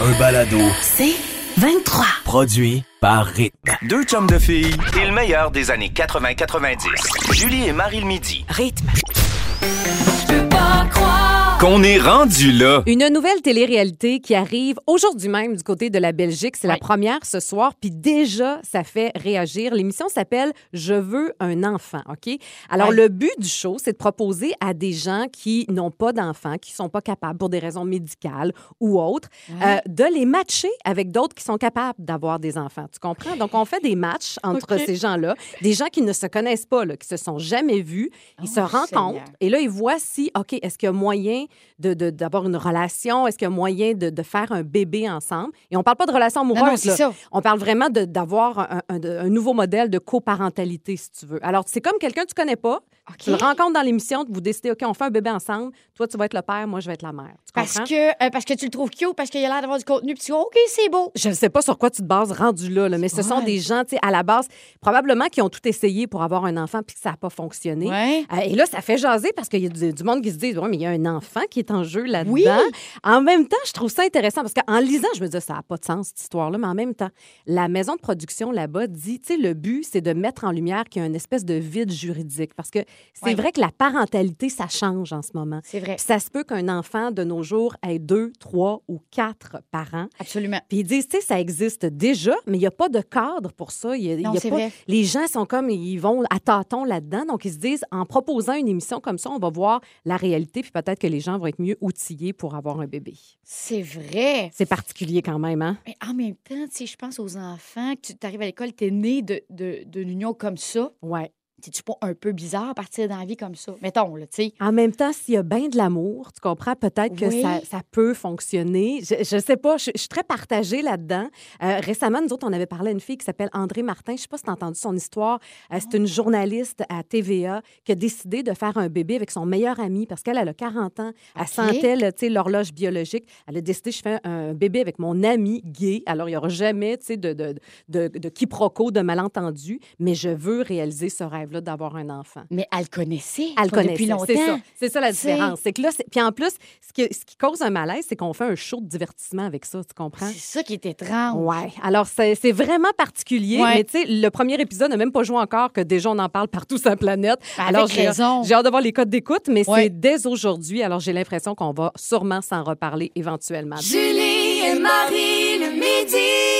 Un balado C'est 23. produit par Rythme. Deux chums de filles et le meilleur des années 80-90. Julie et Marie le midi. Rythme. Qu'on est rendu là. Une nouvelle télé-réalité qui arrive aujourd'hui même du côté de la Belgique. C'est la première ce soir, puis déjà, ça fait réagir. L'émission s'appelle Je veux un enfant, OK? Alors, le but du show, c'est de proposer à des gens qui n'ont pas d'enfants, qui sont pas capables pour des raisons médicales ou autres, euh, de les matcher avec d'autres qui sont capables d'avoir des enfants. Tu comprends? Donc, on fait des matchs entre ces gens-là, des gens qui ne se connaissent pas, là, qui se sont jamais vus. Ils se Oh, rencontrent Seigneur. et là, ils voient si, OK, est-ce qu'il y a moyen de- de- d'avoir une relation? Est-ce qu'il y a moyen de, de faire un bébé ensemble? Et on parle pas de relation amoureuse, non, là. On parle vraiment d'avoir un, un- de- un nouveau modèle de coparentalité, si tu veux. Alors, c'est comme quelqu'un que tu connais pas, tu le rencontres dans l'émission, vous décidez, OK, on fait un bébé ensemble, toi, tu vas être le père, moi, je vais être la mère. Tu Parce comprends? que, euh, parce que tu le trouves cute, parce qu'il a l'air d'avoir du contenu, puis tu dis, OK, c'est beau. Je ne sais pas sur quoi tu te bases rendu là, là, mais ce sont des gens, tu sais, à la base, probablement qui ont tout essayé pour avoir un enfant puis que ça n'a pas fonctionné. Ouais. Euh, et là, ça fait jaser parce qu'il y a du, du monde qui se dit, ouais, mais il y a un enfant qui est en jeu là-dedans. Oui. En même temps, je trouve ça intéressant parce qu'en lisant, je me disais, ça n'a pas de sens, cette histoire-là, mais en même temps, la maison de production là-bas dit, tu sais, le but, c'est de mettre en lumière qu'il y a une espèce de vide juridique parce que c'est Ouais. vrai que la parentalité, ça change en ce moment. C'est vrai. Puis ça se peut qu'un enfant de nos jours ait deux, trois ou quatre parents. Absolument. Puis ils disent, tu sais, ça existe déjà, mais il n'y a pas de cadre pour ça. Il y a- il y Non, a pas- vrai. Les gens sont comme, ils vont à tâtons là-dedans. Donc, ils se disent, en proposant une émission comme ça, on va voir la réalité, puis peut-être que les gens vont être mieux outillés pour avoir un bébé. C'est vrai. C'est particulier quand même, hein? Mais en même temps, tu sais, je pense aux enfants, tu arrives à l'école, tu es né de, de, d'une union comme ça. Ouais. C'est-tu pas un peu bizarre à partir dans la vie comme ça? Mettons, là, tu sais. En même temps, s'il y a bien de l'amour, tu comprends, peut-être que Oui. ça, ça peut fonctionner. Je ne sais pas, je, je suis très partagée là-dedans. Euh, récemment, nous autres, on avait parlé à une fille qui s'appelle André Martin. Je ne sais pas si tu as entendu son histoire. Euh, c'est une journaliste à TVA qui a décidé de faire un bébé avec son meilleur ami parce qu'elle elle a 40 ans. Elle OK. sentait là, tu sais, l'horloge biologique. Elle a décidé, je fais un bébé avec mon ami gay. Alors, il n'y aura jamais tu sais, de, de, de, de quiproquo, de malentendu, mais je veux réaliser ce rêve-là d'avoir un enfant. Mais elle le connaissait. Elle connaît Depuis longtemps. C'est ça. C'est ça la différence. C'est que là, c'est- puis en plus, ce qui, ce qui cause un malaise, c'est qu'on fait un show de divertissement avec ça, tu comprends? C'est ça qui est étrange. Ouais. Alors, c'est c'est vraiment particulier. Ouais. Mais tu sais, le premier épisode n'a même pas joué encore que déjà on en parle partout sur la planète. Ben, Alors, avec j'ai raison. j'ai hâte de voir les codes d'écoute, mais Ouais. c'est dès aujourd'hui. Alors, j'ai l'impression qu'on va sûrement s'en reparler éventuellement. Julie et Marie le midi.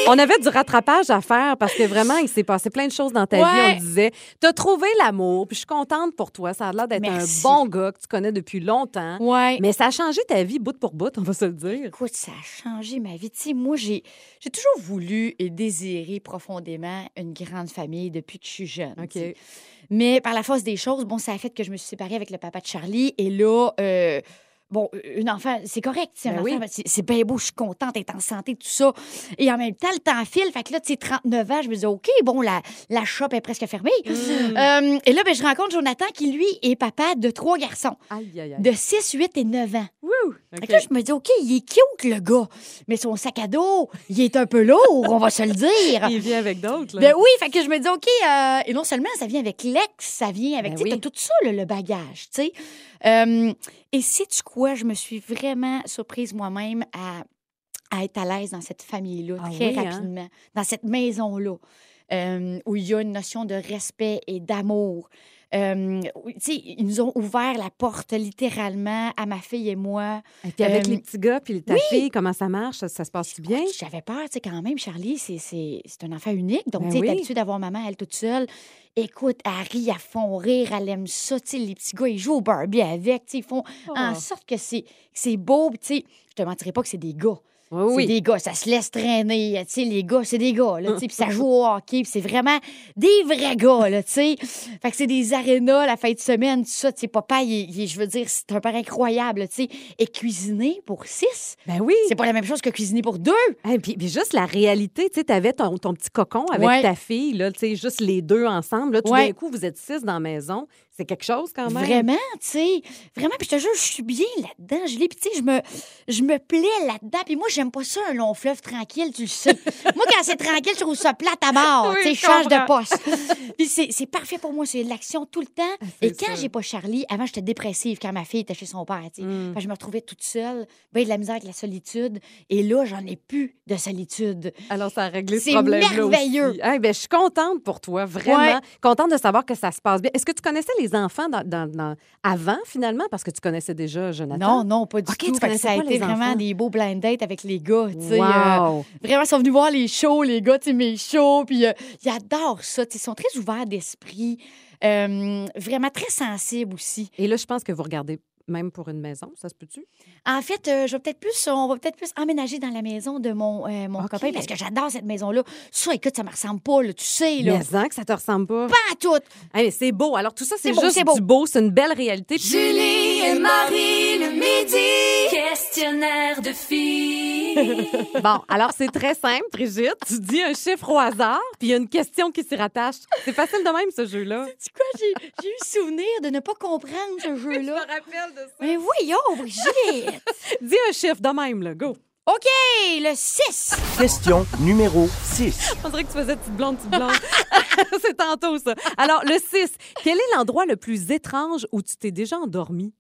On avait du rattrapage à faire parce que vraiment, il s'est passé plein de choses dans ta Ouais. vie. On disait, t'as trouvé l'amour, puis je suis contente pour toi. Ça a l'air d'être un bon gars que tu connais depuis longtemps. Ouais. Mais ça a changé ta vie bout pour bout, on va se le dire. Écoute, ça a changé ma vie. Tu sais, moi, j'ai, j'ai toujours voulu et désiré profondément une grande famille depuis que je suis jeune. OK. Mais par la force des choses, bon, ça a fait que je me suis séparée avec le papa de Charlie. Et là, euh, bon, une enfant, c'est correct. sais, un Ben oui. enfant, c'est, c'est bien beau, je suis contente d'être en santé, tout ça. Et en même temps, le temps file. Fait que là, tu sais, 39 ans, je me dis, OK, bon, la, la shop est presque fermée. Mm. Euh, et là, ben, je rencontre Jonathan qui, lui, est papa de trois garçons Aïe, aïe, aïe. de 6, 8 et 9 ans. Fait OK. que là, je me dis, OK, il est cute, le gars. Mais son sac à dos, il est un peu lourd, on va se le dire. Il vient avec d'autres, là. Ben oui, fait que je me dis, OK, euh, et non seulement ça vient avec l'ex, ça vient avec, Ben oui. tout ça, là, le bagage, tu sais. Euh, et sais-tu quoi? Je me suis vraiment surprise moi-même à, à être à l'aise dans cette famille-là, Ah très oui, hein? rapidement, dans cette maison-là, euh, où il y a une notion de respect et d'amour. Euh, ils nous ont ouvert la porte littéralement à ma fille et moi. Et puis avec Euh, les petits gars, puis ta fille, comment ça marche? Ça, ça se passe bien? J'avais peur, tu sais, quand même, Charlie, c'est- un enfant unique. Donc, Ben tu est oui. d'avoir maman, elle toute seule. Écoute, elle rit à fond rire, elle aime ça. Tu sais, les petits gars, ils jouent au Barbie avec. Ils font en Oh. sorte que c'est beau. Puis, Tu sais, je te mentirais pas que c'est des gars. Oui, C'est des gars, ça se laisse traîner. Tu sais, les gars, c'est des gars, là, tu sais, puis ça joue au hockey, puis c'est vraiment des vrais gars, là, tu sais. Fait que c'est des arénas la fin de semaine, tout ça. Tu sais, papa, il, il je veux dire, c'est un père incroyable, tu sais. Et cuisiner pour six, Ben oui. c'est pas la même chose que cuisiner pour deux. Hey, puis, puis juste la réalité, tu sais, t'avais ton, ton petit cocon avec Ouais. ta fille, là, tu sais, juste les deux ensemble. Là, tout Ouais. d'un coup, vous êtes six dans la maison. C'est quelque chose quand même. Vraiment, tu sais. Vraiment, puis je te jure, je suis bien là-dedans. Je l'ai, puis tu sais, je me, je me plais là-dedans. Puis moi, j'aime pas ça, un long fleuve tranquille, tu le sais. moi, quand c'est tranquille, je trouve ça plate à mort. Oui, tu sais, je change de poste. puis c'est, c'est parfait pour moi, c'est de l'action tout le temps. c'est Et quand j'ai pas Charlie, avant, j'étais dépressive quand ma fille était chez son père, tu. Mm. Je me retrouvais toute seule, ben de la misère avec la solitude. Et là, j'en ai plus de solitude. Alors, ça a réglé ce C'est problème-là merveilleux. aussi. Hey, ben, je suis contente pour toi, vraiment. Ouais. Contente de savoir que ça se passe bien. Est-ce que tu connaissais les enfants dans, dans- dans- avant, finalement, parce que tu connaissais déjà Jonathan? Non, non, pas du Ok, tu tout. Connaissais ça a été les vraiment enfants. des beaux blind dates avec les gars, tu sais. euh, Wow. Vraiment, ils sont venus voir les shows, les gars, mes shows, puis euh, ils adorent ça. tu sais, Ils sont très ouverts d'esprit, euh, vraiment très sensibles aussi. Et là, je pense que vous regardez même pour une maison, ça se peut-tu? En fait, euh, je vais peut-être plus, on va peut-être plus emménager dans la maison de mon, euh, mon OK. copain parce que j'adore cette maison-là. Ça, écoute, ça me ressemble pas, là, tu sais, là. Mais hein, que ça te ressemble pas? Pas à tout. Hey, c'est beau. Alors, tout ça, c'est beau, juste c'est beau. du beau. C'est une belle réalité. Julie et Marie midi. Questionnaire de filles. Bon, alors c'est très simple, Brigitte. Tu dis un chiffre au hasard, puis il y a une question qui s'y rattache. C'est facile de même, ce jeu-là. Tu quoi, j'ai j'ai eu souvenir de ne pas comprendre ce jeu-là. rappelle de ça. Mais voyons, Brigitte. Dis un chiffre de même, là. Go. OK, le 6. Question numéro 6. On dirait que tu faisais petite blonde, petite blonde. c'est tantôt, ça. Alors, le 6. Quel est l'endroit le plus étrange où tu t'es déjà endormi?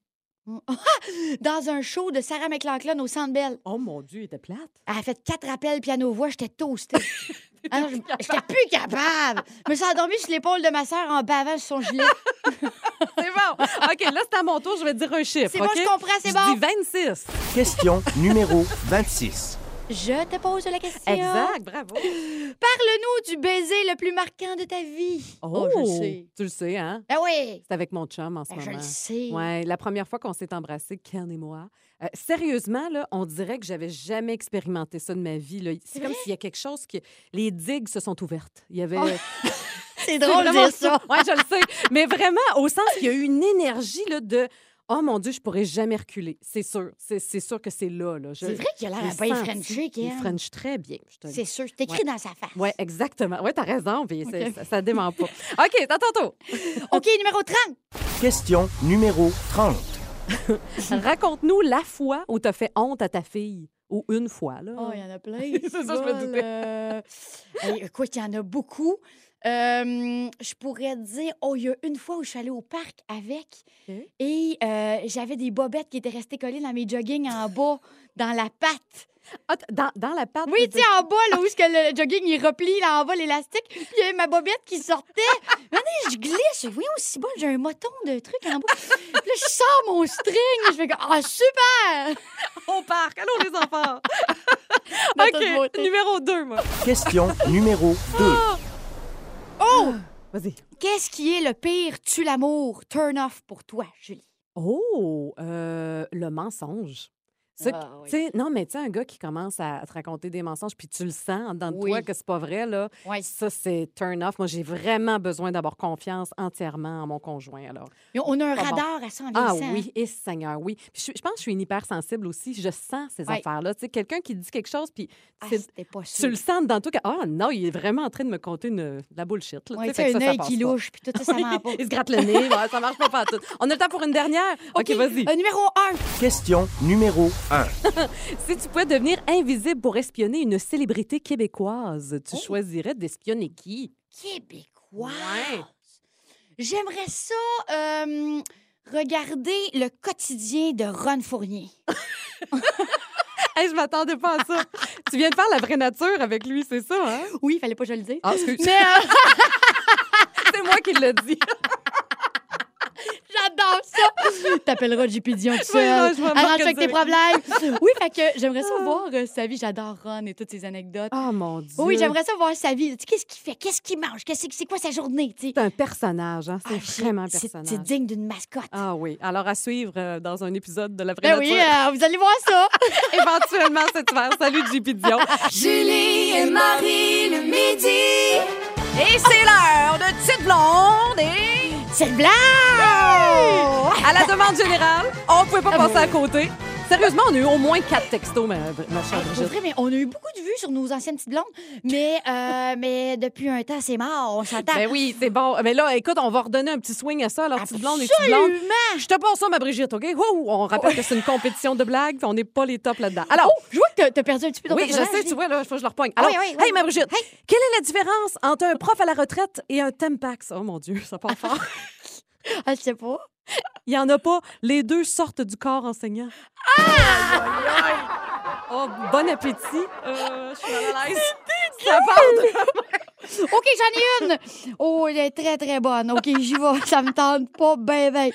Dans un show de Sarah McLachlan au Centre Bell. Oh mon Dieu, il était plate. Elle a fait quatre rappels piano-voix, j'étais toastée. Ah non, je- J'étais plus capable. Je me suis endormie sur l'épaule de ma sœur en bavant sur son gilet. C'est bon. OK, là, c'est à mon tour. Je vais te dire un chiffre. C'est bon, je comprends, c'est Je bon. dis 26. Question numéro 26. Je te pose la question. Exact, bravo. Parle-nous du baiser le plus marquant de ta vie. Oh, je le sais. Tu le sais, hein? Ah oui, C'est avec mon chum en ce ben, je moment. le sais. Ouais, la première fois qu'on s'est embrassés, Ken et moi. euh, sérieusement, là, on dirait que j'avais jamais expérimenté ça de ma vie. là. C'est comme s'il y a quelque chose que les digues se sont ouvertes. Il y avait. C'est C'est drôle de dire ça. Oui, je le sais. Mais vraiment, au sens qu'il y a eu une énergie là, de. Oh mon Dieu, je pourrais jamais reculer. C'est sûr. C'est sûr que c'est là. là. C'est vrai qu'il a l'air bien. Frenché, Il. French très bien. C'est sûr, c'est écrit dans sa face. Oui, exactement. Oui, t'as raison. Puis ça, ça dément pas. OK, t'as ton tour. OK, numéro 30. Question numéro 30. Raconte-nous la fois où t'as fait honte à ta fille. Ou une fois, là. Oh, il y en a plein. C'est ça, je me doutais. euh, hey, écoute, il y en a beaucoup. Euh, je pourrais te dire, oh, il y a une fois où je suis allée au parc avec et euh, j'avais des bobettes qui étaient restées collées dans mes joggings en bas, dans la patte. Ah, dans, dans la pâte. Oui, tu sais, en bas, là, où est-ce que le jogging, il replie, là, en bas, l'élastique. Puis il y avait ma bobette qui sortait. Maintenant, je glisse. Oui, aussi bon, j'ai un moton de truc en bas. Puis là, je sors mon string. Je fais comme, ah, super! au parc. Allô, les enfants. OK, numéro 2, moi. Question numéro 2. Oh! Vas-y. Qu'est-ce qui est le pire tue l'amour, turn off pour toi, Julie? Oh, euh, le mensonge. Ça, Ah, oui. tu sais, Non, mais tu sais, un gars qui commence à te raconter des mensonges, puis tu le sens en dedans de Oui. toi que c'est pas vrai, là, Oui. ça, c'est turn off. Moi, j'ai vraiment besoin d'avoir confiance entièrement en mon conjoint, alors. On a un Pas bon. radar à ça en Ah vieillissant. oui, et Seigneur, oui. Puis je, je pense que je suis une hypersensible aussi. Je sens ces affaires-là. Tu sais, quelqu'un qui dit quelque chose, puis Ah, pas tu le sens dans toi que, ah non, il est vraiment en train de me conter une, de la bullshit. Là, tu sais, un œil qui pas. louche, puis tout ça, ça pas. Il se gratte le nez, ouais, ça marche pas partout. On a le temps pour une dernière? OK, vas-y. Euh, numéro 1. Question numéro 1. Si tu pouvais devenir invisible pour espionner une célébrité québécoise, tu Oh. choisirais d'espionner qui? Québécois. Ouais. J'aimerais ça euh, regarder le quotidien de Ron Fournier. Hey, je m'attendais pas à ça. tu viens de faire la vraie nature avec lui, c'est ça, hein? Oui, il fallait pas que je le dise. Ah, euh, c'est moi qui l'ai dit. J'adore ça. T'appelleras JP Dion tout Oui, non, seul. je vais me Arrange-toi avec tes problèmes. Oui, fait que j'aimerais ça voir euh, sa vie. J'adore Ron et toutes ses anecdotes. Oh mon Dieu. Oui, j'aimerais ça voir sa vie. Tu sais, Qu'est-ce qu'il fait? Qu'est-ce qu'il mange? Qu'est-ce c'est quoi sa journée? C'est un personnage, hein? C'est Ah, vraiment un personnage. C'est digne d'une mascotte. Ah oui. Alors, à suivre euh, dans un épisode de La Vraie Ben oui, euh, vous allez voir ça. Éventuellement cet hiver. Salut, JP Dion. Julie et Marie le midi. Et c'est l'heure de Petite Blonde et... C'est le blanc! À la demande générale, on ne pouvait pas Ah, passer à côté. Sérieusement, on a eu au moins quatre textos, ma, ma chère Pour Brigitte. vrai, mais on a eu beaucoup de vues sur nos anciennes petites blondes, mais, euh, mais depuis un temps, c'est mort, on s'entend. Ben oui, c'est bon. Mais là, écoute, on va redonner un petit swing à ça. Alors, petite blonde et petite blonde. Absolument! Je te passe ça, ma Brigitte, OK? Wouh! On rappelle que c'est une compétition de blagues, puis on n'est pas les tops là-dedans. Alors, Oh, je vois que t'as- perdu un petit peu ton oui, je sais, tu vois, là, il faut que je le repogne. Ah Alors, oui, oui, oui. hey, ma Brigitte, Hey. quelle est la différence entre un prof à la retraite et un Tempax? Oh mon Dieu, ça part fort. Ah, je sais pas. Il n'y en a pas. Les deux sortent du corps enseignant. Oh, bon appétit. Euh, je suis mal à l'aise. Ça part de- OK, j'en ai une. Oh, elle est très, très bonne. OK, j'y vais. Ça me tente pas ben, ben.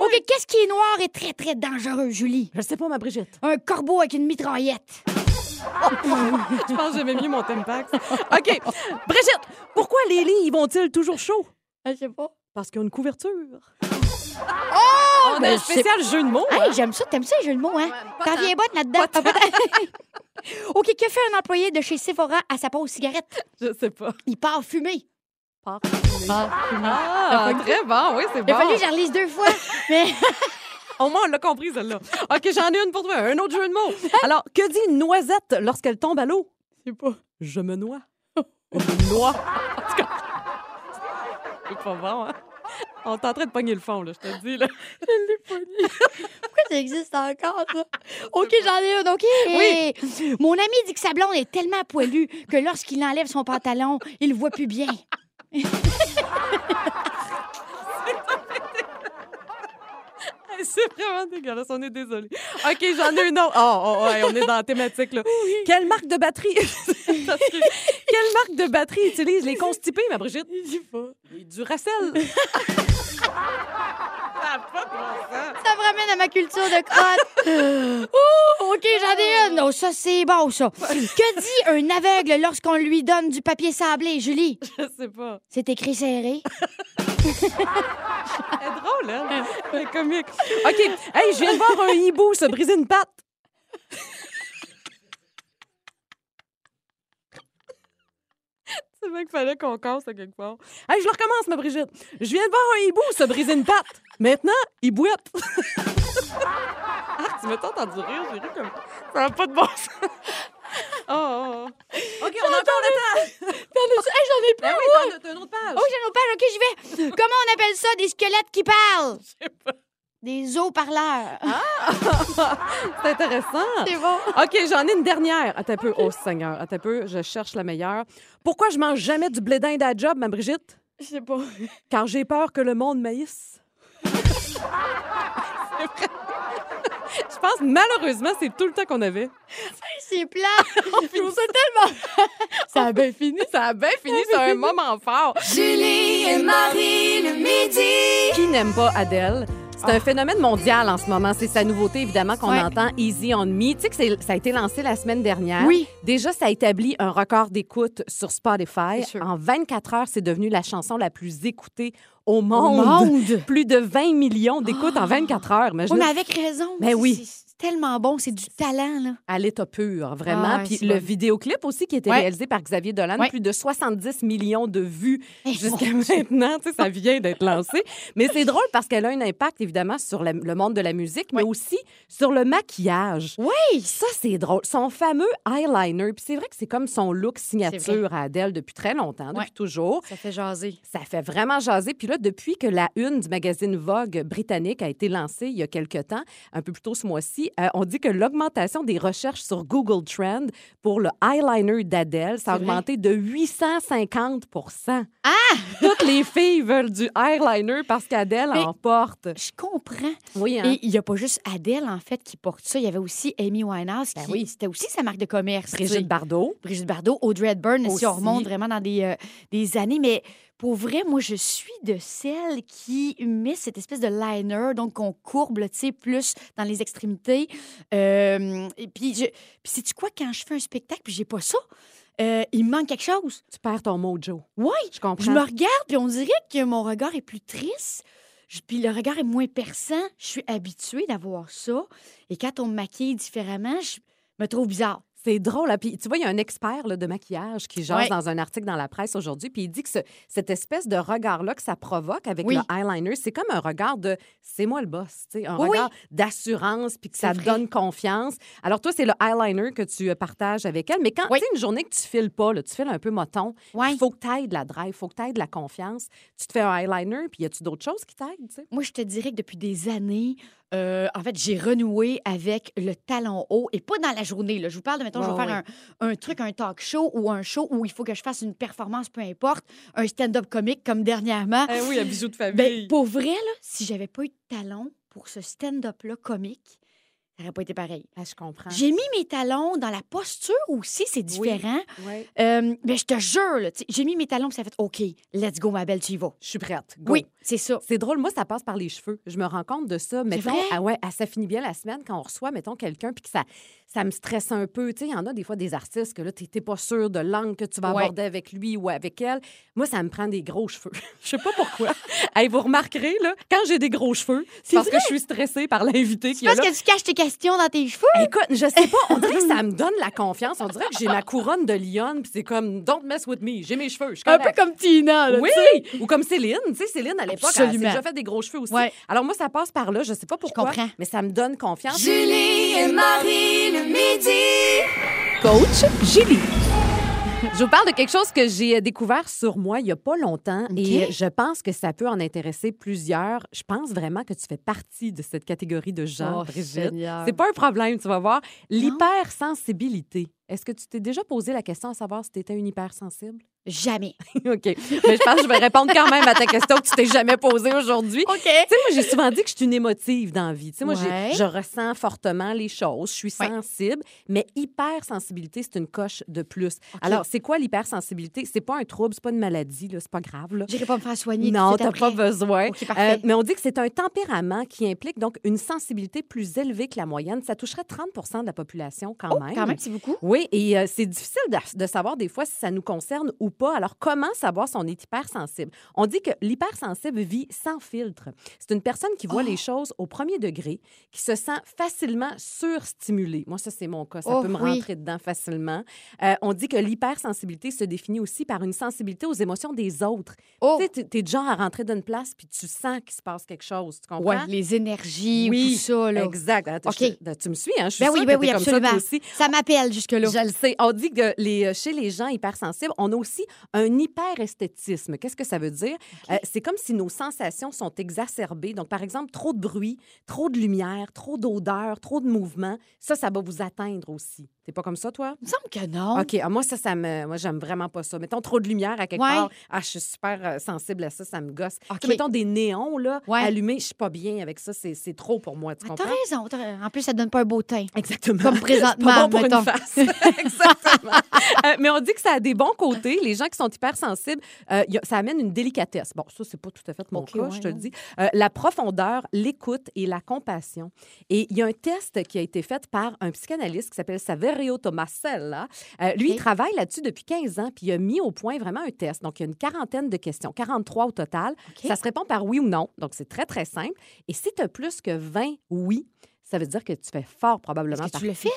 OK, qu'est-ce qui est noir et très, très dangereux, Julie? Je sais pas, ma Brigitte. Un corbeau avec une mitraillette. Je pense que j'aimais mieux mon Tempax. OK. Brigitte, pourquoi les lits ils vont-ils toujours chauds? Ah, Je sais pas. Parce qu'ils ont une couverture. Oh! On a ben, un spécial jeu de mots. Hey, hein? j'aime ça. T'aimes ça, les jeux de mots, hein? pas T'en viens bonne là-dedans. OK, que fait un employé de chez Sephora à sa pause cigarette? Je sais pas. Il part fumer. Ah, très bon. Oui, c'est Il a bon. fallu que je relise deux fois. Mais Au moins, on l'a compris, celle-là. OK, j'en ai une pour toi. Un autre jeu de mots. Alors, que dit une noisette lorsqu'elle tombe à l'eau? Je sais pas. Je me noie. Je me noie. En tout cas, C'est pas bon, hein? On est en train de pogner le fond, là, je te dis, là. pourquoi ça existe encore, ça? OK, j'en ai une. OK. Oui. Mon ami dit que sa blonde est tellement poilue que lorsqu'il enlève son pantalon, il voit plus bien. C'est vraiment dégueulasse, on est désolé. OK, j'en ai une autre. Oh, oh, ouais, on est dans la thématique, là. Quelle marque de batterie... Parce que- Quelle marque de batterie utilise les constipés, ma Brigitte? Je sais pas. Bon sens. Ça me ramène à ma culture de crotte. oh, OK, j'en ai une. Oh, ça, c'est bon, ça. Que dit un aveugle lorsqu'on lui donne du papier sablé, Julie? Je sais pas. C'est écrit serré. Elle est drôle, hein? Elle est comique. OK. Hey, je viens de voir un hibou se briser une patte. C'est vrai qu'il fallait qu'on casse à quelque part. Hey, je le recommence, ma Brigitte. Je viens de voir un hibou se briser une patte. Maintenant, il bouette. ah, tu m'as tant entendu rire. J'ai ri comme... Ça n'a pas de bon sens. Oh, oh, oh. OK, on a encore le temps. J'en ai Ben plus. oui, t'en as- t'as une autre page. Oh, j'ai une autre page. OK, j'y vais. Comment on appelle ça, des squelettes qui parlent? Des eaux-parleurs. C'est intéressant. C'est bon. OK, j'en ai une dernière. Attends un peu. Oh, Seigneur. Attends un peu. Je cherche la meilleure. Pourquoi je mange jamais du blé d'Inde à job, ma Brigitte? Je sais pas. Car j'ai peur que le monde maïsse. C'est vrai. Je pense, malheureusement, c'est tout le temps qu'on avait. C'est plat. Je trouve ça tellement. ça a bien fini. Ça a bien fini, c'est un moment fort. Julie et Marie le midi. Qui n'aime pas Adèle? C'est un phénomène mondial en ce moment. C'est sa nouveauté, évidemment, qu'on Ouais. entend Easy on Me. Tu sais que c'est- ça a été lancé la semaine dernière. Oui. Déjà, ça a établi un record d'écoute sur Spotify. En 24 heures, c'est devenu la chanson la plus écoutée au Au monde. monde. Plus de 20 millions d'écoutes en 24 heures. Imagine. Mais avec raison. Ben oui. Tellement bon. C'est du talent, là. à l'état pur, vraiment. Ah ouais, Puis le bon. vidéoclip aussi qui a été Ouais. réalisé par Xavier Dolan, Ouais. plus de 70 millions de vues Eh, jusqu'à maintenant. Tu sais, ça vient d'être lancé. Mais c'est drôle parce qu'elle a un impact, évidemment, sur la- le monde de la musique, mais aussi sur le maquillage. Oui. Ça, c'est drôle. Son fameux eyeliner. Puis c'est vrai que c'est comme son look signature à Adèle depuis très longtemps, depuis toujours. Ça fait jaser. Ça fait vraiment jaser. Puis là, depuis que la une du magazine Vogue britannique a été lancée il y a quelque temps, un peu plus tôt ce mois-ci, euh, on dit que l'augmentation des recherches sur Google Trend pour le eyeliner d'Adèle, ça a augmenté de 850% Ah! Toutes les filles veulent du eyeliner parce qu'Adèle en porte. Je comprends. Oui, hein? Et il n'y a pas juste Adèle, en fait, qui porte ça. Il y avait aussi Amy Winehouse, Ben qui oui. c'était aussi sa marque de commerce. Brigitte Bardot. Brigitte Bardot, Audrey Hepburn, si on remonte vraiment dans des, euh, des années. Mais pour vrai, moi, je suis de celles qui met cette espèce de liner, donc qu'on courbe, tu sais, plus dans les extrémités. Euh, et puis, je... puis sais-tu quoi, quand je fais un spectacle puis j'ai pas ça, euh, il me manque quelque chose. Tu perds ton mojo. Oui, Je comprends. je me regarde puis on dirait que mon regard est plus triste. Je- Puis le regard est moins perçant. Je suis habituée d'avoir ça. Et quand on me maquille différemment, je me trouve bizarre. C'est drôle. hein. Puis, tu vois, il y a un expert là, de maquillage qui jase Ouais. dans un article dans la presse aujourd'hui, puis il dit que ce- cette espèce de regard-là que ça provoque avec Oui. le eyeliner, c'est comme un regard de c'est moi le boss, tu sais, un Oui, regard d'assurance, puis que ça vrai. donne confiance. Alors, toi, c'est le eyeliner que tu euh, partages avec elle. Mais quand Oui. tu sais, une journée que tu files pas, là, tu files un peu moton, il faut que tu aies de la drive, il faut que tu aies de la confiance. Tu te fais un eyeliner, puis y a-tu d'autres choses qui t'aident? Moi, je te dirais que depuis des années, euh, en fait, j'ai renoué avec le talon haut et pas dans la journée. Là. Je vous parle de, mettons, je vais faire un, un truc, un talk show ou un show où il faut que je fasse une performance, peu importe, un stand-up comique comme dernièrement. Eh oui, un bijou de Ben, pour vrai, là, si j'avais pas eu de talons pour ce stand-up-là comique, ça n'aurait pas été pareil. Ah, je comprends. J'ai mis mes talons dans la posture aussi, c'est différent. Euh, mais je te jure, j'ai mis mes talons ça fait OK, let's go, ma belle, tu y vas. Je suis prête. Go. Oui, c'est ça. C'est drôle, moi, ça passe par les cheveux. Je me rends compte de ça. Mettons, vrai? ah ouais, ah, ça finit bien la semaine quand on reçoit, mettons, quelqu'un, puis que ça, ça me stresse un peu. Tu sais, il y en a des fois des artistes que là, tu n'es pas sûr de l'angle que tu vas Ouais. aborder avec lui ou avec elle. Moi, ça me prend des gros cheveux. Je sais pas pourquoi. hey, vous remarquerez, là, quand j'ai des gros cheveux, c'est parce que je suis stressée par l'invité qui est Parce là. que tu caches tes dans tes cheveux. Écoute, je sais pas, on dirait que ça me donne la confiance. On dirait que j'ai ma couronne de lionne, puis c'est comme Don't mess with me. J'ai mes cheveux. Je suis Un peu correcte. comme Tina, là, Oui, tu sais. ou comme Céline. Tu sais, Céline, à l'époque, elle s'est Absolument. déjà fait des gros cheveux aussi. Ouais. Alors, moi, ça passe par là. Je sais pas pourquoi, comprends. mais ça me donne confiance. Julie et Marie le midi. Coach Julie. Je vous parle de quelque chose que j'ai euh, découvert sur moi il y a pas longtemps et OK. je pense que ça peut en intéresser plusieurs. Je pense vraiment que tu fais partie de cette catégorie de gens, Oh, Brigitte. C'est pas un problème, tu vas voir. L'hypersensibilité. Est-ce que tu t'es déjà posé la question à savoir si tu étais une hypersensible? Jamais. OK. Mais je pense que je vais répondre quand même à ta question que tu t'es jamais posée aujourd'hui. OK. Tu sais, moi, j'ai souvent dit que je suis une émotive dans la vie. Tu sais, moi, Ouais. je ressens fortement les choses, je suis Ouais. sensible, mais hypersensibilité, c'est une coche de plus. Alors, c'est quoi l'hypersensibilité? C'est pas un trouble, c'est pas une maladie, là, c'est pas grave. Là. J'irai pas me faire soigner. Non, t'as suite pas après. besoin. Euh, mais on dit que c'est un tempérament qui implique donc une sensibilité plus élevée que la moyenne. Ça toucherait 30% de la population quand Oh, même. quand même, c'est beaucoup. Oui, et euh, c'est difficile de, de savoir des fois si ça nous concerne ou pas. Alors, comment savoir si on est hypersensible? On dit que l'hypersensible vit sans filtre. C'est une personne qui Oh! voit les choses au premier degré, qui se sent facilement surstimulée. Moi, ça, c'est mon cas. Ça Oh, peut me oui. rentrer dedans facilement. Euh, on dit que l'hypersensibilité se définit aussi par une sensibilité aux émotions des autres. Oh, Tu sais, t'es- genre à rentrer d'une place puis tu sens qu'il se passe quelque chose. Tu comprends? ouais, les énergies, Oui, tout ça, là. Exact. Attends, je te- tu me suis, hein? Je suis Ben oui, ben oui, ça, absolument. toi aussi. Ça m'appelle jusque-là. Je le sais. On dit que les, euh, chez les gens hypersensibles, on a aussi un hyperesthétisme. Qu'est-ce que ça veut dire? Euh, c'est comme si nos sensations sont exacerbées. Donc, par exemple, trop de bruit, trop de lumière, trop d'odeur, trop de mouvement. Ça, ça va vous atteindre aussi. T'es pas comme ça, toi? Il me semble que non. OK. ah, moi, ça, ça me. Moi, j'aime vraiment pas ça. Mettons trop de lumière à quelque Ouais. part. Ah, je suis super euh, sensible à ça. Ça me gosse. Tu sais, mettons des néons, là, Ouais. allumés. Je suis pas bien avec ça. C'est c'est trop pour moi. Tu Ah, comprends? T'as raison. t'as raison. En plus, ça donne pas un beau teint. Exactement. Comme C'est présentement, pas bon pour mettons. une face. Exactement. Euh, mais on dit que ça a des bons côtés. Les gens qui sont hypersensibles, euh, y a- ça amène une délicatesse. Bon, ça, c'est pas tout à fait mon OK, cas, ouais, je te le non. dis. Euh, la profondeur, l'écoute et la compassion. Et il y a un test qui a été fait par un psychanalyste qui s'appelle Saverio Tomasella. Euh, lui, il travaille là-dessus depuis 15 ans, puis il a mis au point vraiment un test. Donc, il y a une quarantaine de questions, 43 au total. Ça se répond par oui ou non. Donc, c'est très, très simple. Et si tu as plus que 20 oui, ça veut dire que tu fais fort probablement Est-ce que tu le fais?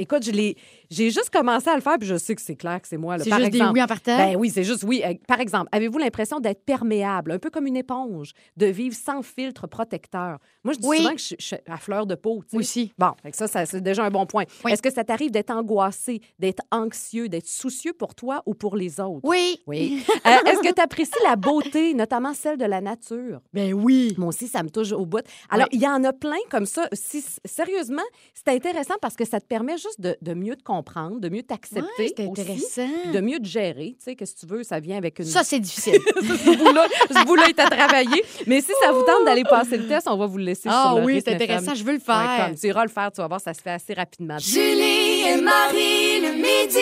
Écoute, je l'ai- j'ai juste commencé à le faire, puis je sais que c'est clair que c'est moi. là. C'est Par juste des exemple, oui en partant? Ben oui, c'est juste oui. Euh, Par exemple, avez-vous l'impression d'être perméable, un peu comme une éponge, de vivre sans filtre protecteur? Moi, je dis Oui. souvent que je, suis- je suis à fleur de peau. tu sais. Moi aussi. Bon, fait que ça, ça, c'est déjà un bon point. Oui. Est-ce que ça t'arrive d'être angoissé, d'être anxieux, d'être soucieux pour toi ou pour les autres? Oui. Oui. Euh, Est-ce que tu apprécies la beauté, notamment celle de la nature? Ben oui. Moi aussi, ça me touche au bout. Alors, il y en a plein comme ça. Si, sérieusement, c'est intéressant parce que ça te permet juste de, de mieux te comprendre, de mieux t'accepter. Ouais, c'est aussi, intéressant. puis de mieux te gérer. Tu sais, que tu veux, ça vient avec une. Ça, c'est difficile. ce bout-là, ce bout-là est à travailler. Mais si ça vous tente d'aller passer le test, on va vous le laisser Ah sur le oui, rythme c'est intéressant. Je veux le Ouais, faire. comme tu iras le faire, tu vas voir, ça se fait assez rapidement. Julie et Marie le midi.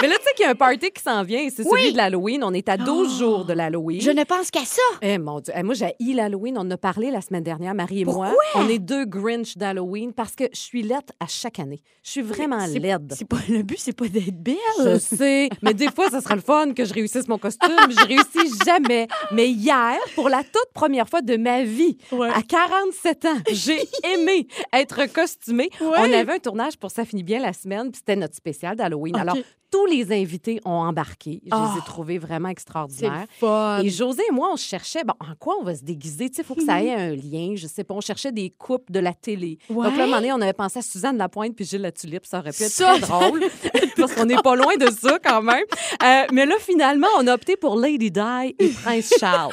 Mais là, tu sais, qu'il y a un party qui s'en vient, c'est Oui. celui de l'Halloween. On est à 12 Oh. jours de l'Halloween. Je ne pense qu'à ça. Eh mon Dieu, Eh, moi j'ai l'Halloween, on en a parlé la semaine dernière, Marie et moi. On est deux Grinch d'Halloween parce que je suis laide à chaque année. Je suis vraiment C'est- laide. C'est pas le but, c'est pas d'être belle. Je sais, mais des fois, ça sera le fun que je réussisse mon costume. Je réussis jamais. Mais hier, pour la toute première fois de ma vie, Ouais. à 47 ans, j'ai aimé être costumée. Ouais. On avait un tournage pour Ça finit bien la semaine, puis c'était notre spécial d'Halloween. Alors, tous les invités ont embarqué. Je les ai Ah. trouvés vraiment extraordinaires. fun. Et José et moi, on cherchait, bon, en quoi on va se déguiser? Il faut que ça ait un lien. Je sais pas, on cherchait des coupes de la télé. Donc là, à un moment donné, on avait pensé à Suzanne Lapointe puis Gilles Latulippe. Ça aurait pu être Ça, très drôle, parce qu'on n'est pas loin de ça quand même. Euh, mais là, finalement, on a opté pour Lady Di et Prince Charles.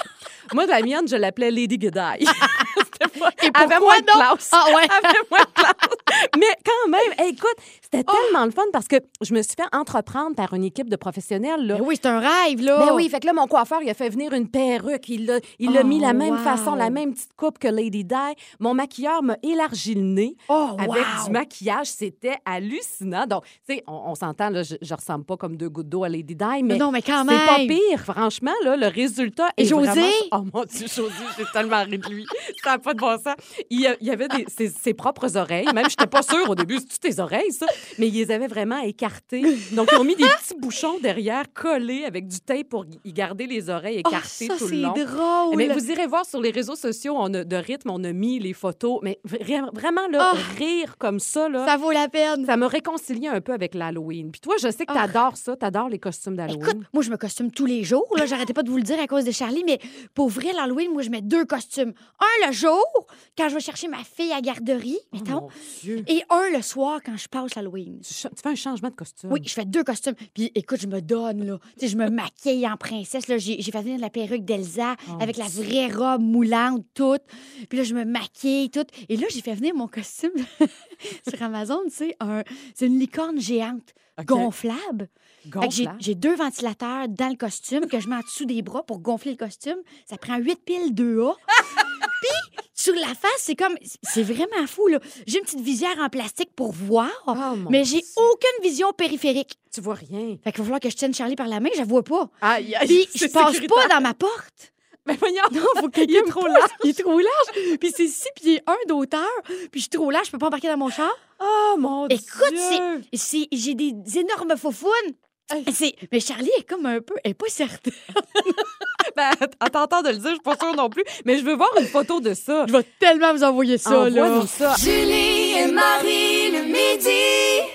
Moi, la mienne, je l'appelais Lady Godive. Et pourquoi moins de classe. Ah ouais. De classe. Mais quand même, hey, écoute, c'était tellement le fun parce que je me suis fait entreprendre par une équipe de professionnels. Là. Ben oui, c'est un rêve, là. Ben oui, fait que là, mon coiffeur, il a fait venir une perruque. Il l'a il Oh, mis la même wow. façon, la même petite coupe que Lady Di. Mon maquilleur m'a élargi le nez. Oh, Avec wow. du maquillage, c'était hallucinant. Donc, tu sais, on, on s'entend, là, je, je ressemble pas comme deux gouttes d'eau à Lady Di, mais non, mais quand c'est pas même. pire. Franchement, là, le résultat Et est José? vraiment... Oh mon Dieu, José, j'ai tellement ri de lui. Ça n'a pas de Il, y avait des, ses, ses propres oreilles. Même, j'étais pas sûre au début, c'est-tu tes oreilles, ça? Mais ils les avaient vraiment écartées. Donc, ils ont mis des petits bouchons derrière, collés avec du tape pour y garder les oreilles Oh, écartées ça, tout le c'est long. drôle. Mais vous irez voir sur les réseaux sociaux on a, de rythme, on a mis les photos. Mais vra- vraiment, là, Oh. rire comme ça, là, Ça vaut la peine. ça me réconcilie un peu avec l'Halloween. Puis toi, je sais que Ah. t'adores ça, t'adores les costumes d'Halloween. Écoute, moi, je me costume tous les jours. Là, j'arrêtais pas de vous le dire à cause de Charlie, mais pour vrai, l'Halloween, moi, je mets deux costumes. Un le jour, quand je vais chercher ma fille à la garderie, Oh, mettons, mon Dieu. et un le soir quand je passe l'Halloween. Tu, cha- tu fais un changement de costume. Oui, je fais deux costumes. Puis écoute, je me donne, là. Tu sais, je me maquille en princesse. Là. J'ai, j'ai fait venir la perruque d'Elsa Oh, avec la vraie robe moulante, toute. Puis là, je me maquille, toute. Et là, j'ai fait venir mon costume sur Amazon, tu sais. un- C'est une licorne géante, OK. gonflable. Fait que j'ai, Gonflable. j'ai deux ventilateurs dans le costume que je mets en dessous des bras pour gonfler le costume. Ça prend huit piles de a. Puis, sur la face, c'est comme... C'est vraiment fou, là. J'ai une petite visière en plastique pour voir, Oh, mon mais j'ai Dieu. aucune vision périphérique. Tu vois rien. Fait qu'il va falloir que je tienne Charlie par la main, je la vois pas. Aïe, aïe, Puis, c'est je passe sécuritaire. pas dans ma porte. Mais voyons. Non, faut qu'il Il est trop large. Il est trop large. Puis c'est 6 pieds 1 d'auteur. Puis je suis trop large, je peux pas embarquer dans mon char. Oh, mon Écoute, Dieu. c'est, c'est- j'ai des énormes faufounes. C'est- Mais Charlie est comme un peu... Elle est pas certaine. Ben, à t'entendre de le dire, je suis pas sûre non plus. Mais je veux voir une photo de ça. Je vais tellement vous envoyer ça, là. Ça. Julie et Marie le midi.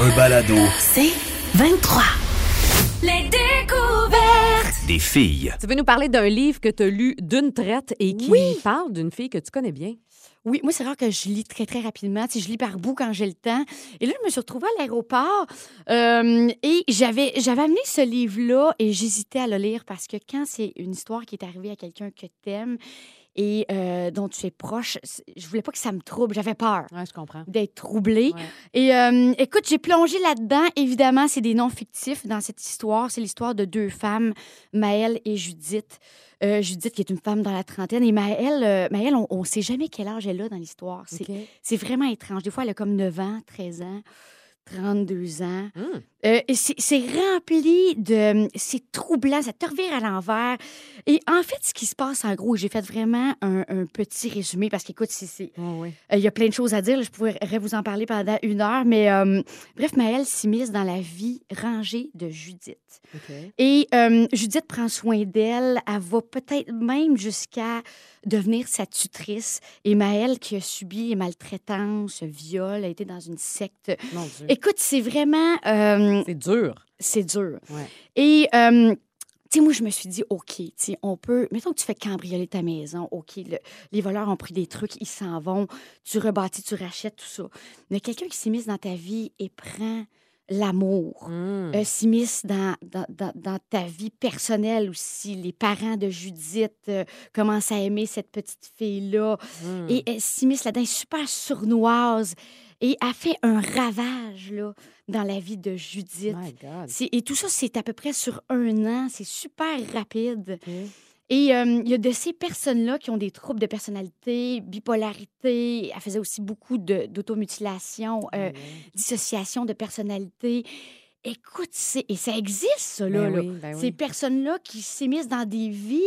Un balado. C'est 23. Les découvertes. Des filles. Tu veux nous parler d'un livre que tu as lu d'une traite et qui parle d'une fille que tu connais bien? Oui, moi, c'est rare que je lis très, très rapidement. Tu sais, je lis par bout quand j'ai le temps. Et là, je me suis retrouvée à l'aéroport euh, et j'avais, j'avais amené ce livre-là et j'hésitais à le lire parce que quand c'est une histoire qui est arrivée à quelqu'un que tu aimes et euh, dont tu es proche, je voulais pas que ça me trouble. J'avais peur Oui, je comprends. d'être troublée. Ouais. Et euh, écoute, j'ai plongé là-dedans. Évidemment, c'est des noms fictifs dans cette histoire. C'est l'histoire de deux femmes, Maëlle et Judith. Euh, Judith, qui est une femme dans la trentaine, et Maëlle, euh, Maëlle on ne sait jamais quel âge elle a dans l'histoire. C'est vraiment étrange. Des fois, elle a comme 9 ans, 13 ans, 32 ans. Hum. Euh, c'est rempli de... C'est troublant, ça te revire à l'envers. Et en fait, ce qui se passe, en gros, j'ai fait vraiment un, un petit résumé parce qu'écoute, c'est- oui. Euh, Il y a plein de choses à dire. là. Je pourrais vous en parler pendant une heure. Mais euh, bref, Maëlle s'immisce dans la vie rangée de Judith. Et euh, Judith prend soin d'elle. Elle va peut-être même jusqu'à devenir sa tutrice. Et Maëlle, qui a subi maltraitance, viol, a été dans une secte. Mon Dieu. Écoute, c'est vraiment... euh, C'est dur. c'est dur. Ouais. Et... euh, Tu sais, moi, je me suis dit, OK, tu sais, on peut. Mettons que tu fais cambrioler ta maison. OK, le- les voleurs ont pris des trucs, ils s'en vont. Tu rebâtis, tu rachètes, tout ça. Mais quelqu'un qui s'immisce dans ta vie et prend l'amour, Mm. euh, s'immisce dans, dans, dans- dans ta vie personnelle aussi. Les parents de Judith euh, commencent à aimer cette petite fille-là. Mm. Et s'immisce là-dedans, super sournoise. Et a fait un ravage là, dans la vie de Judith. My God. C'est- Et tout ça, c'est à peu près sur un an. C'est super rapide. Et euh, il y a de ces personnes-là qui ont des troubles de personnalité, bipolarité. Elle faisait aussi beaucoup d'automutilation, euh, dissociation de personnalité. Écoute, et ça existe, ça, là. Ben là. oui, ben Ces oui. personnes-là qui s'émissent dans des vies.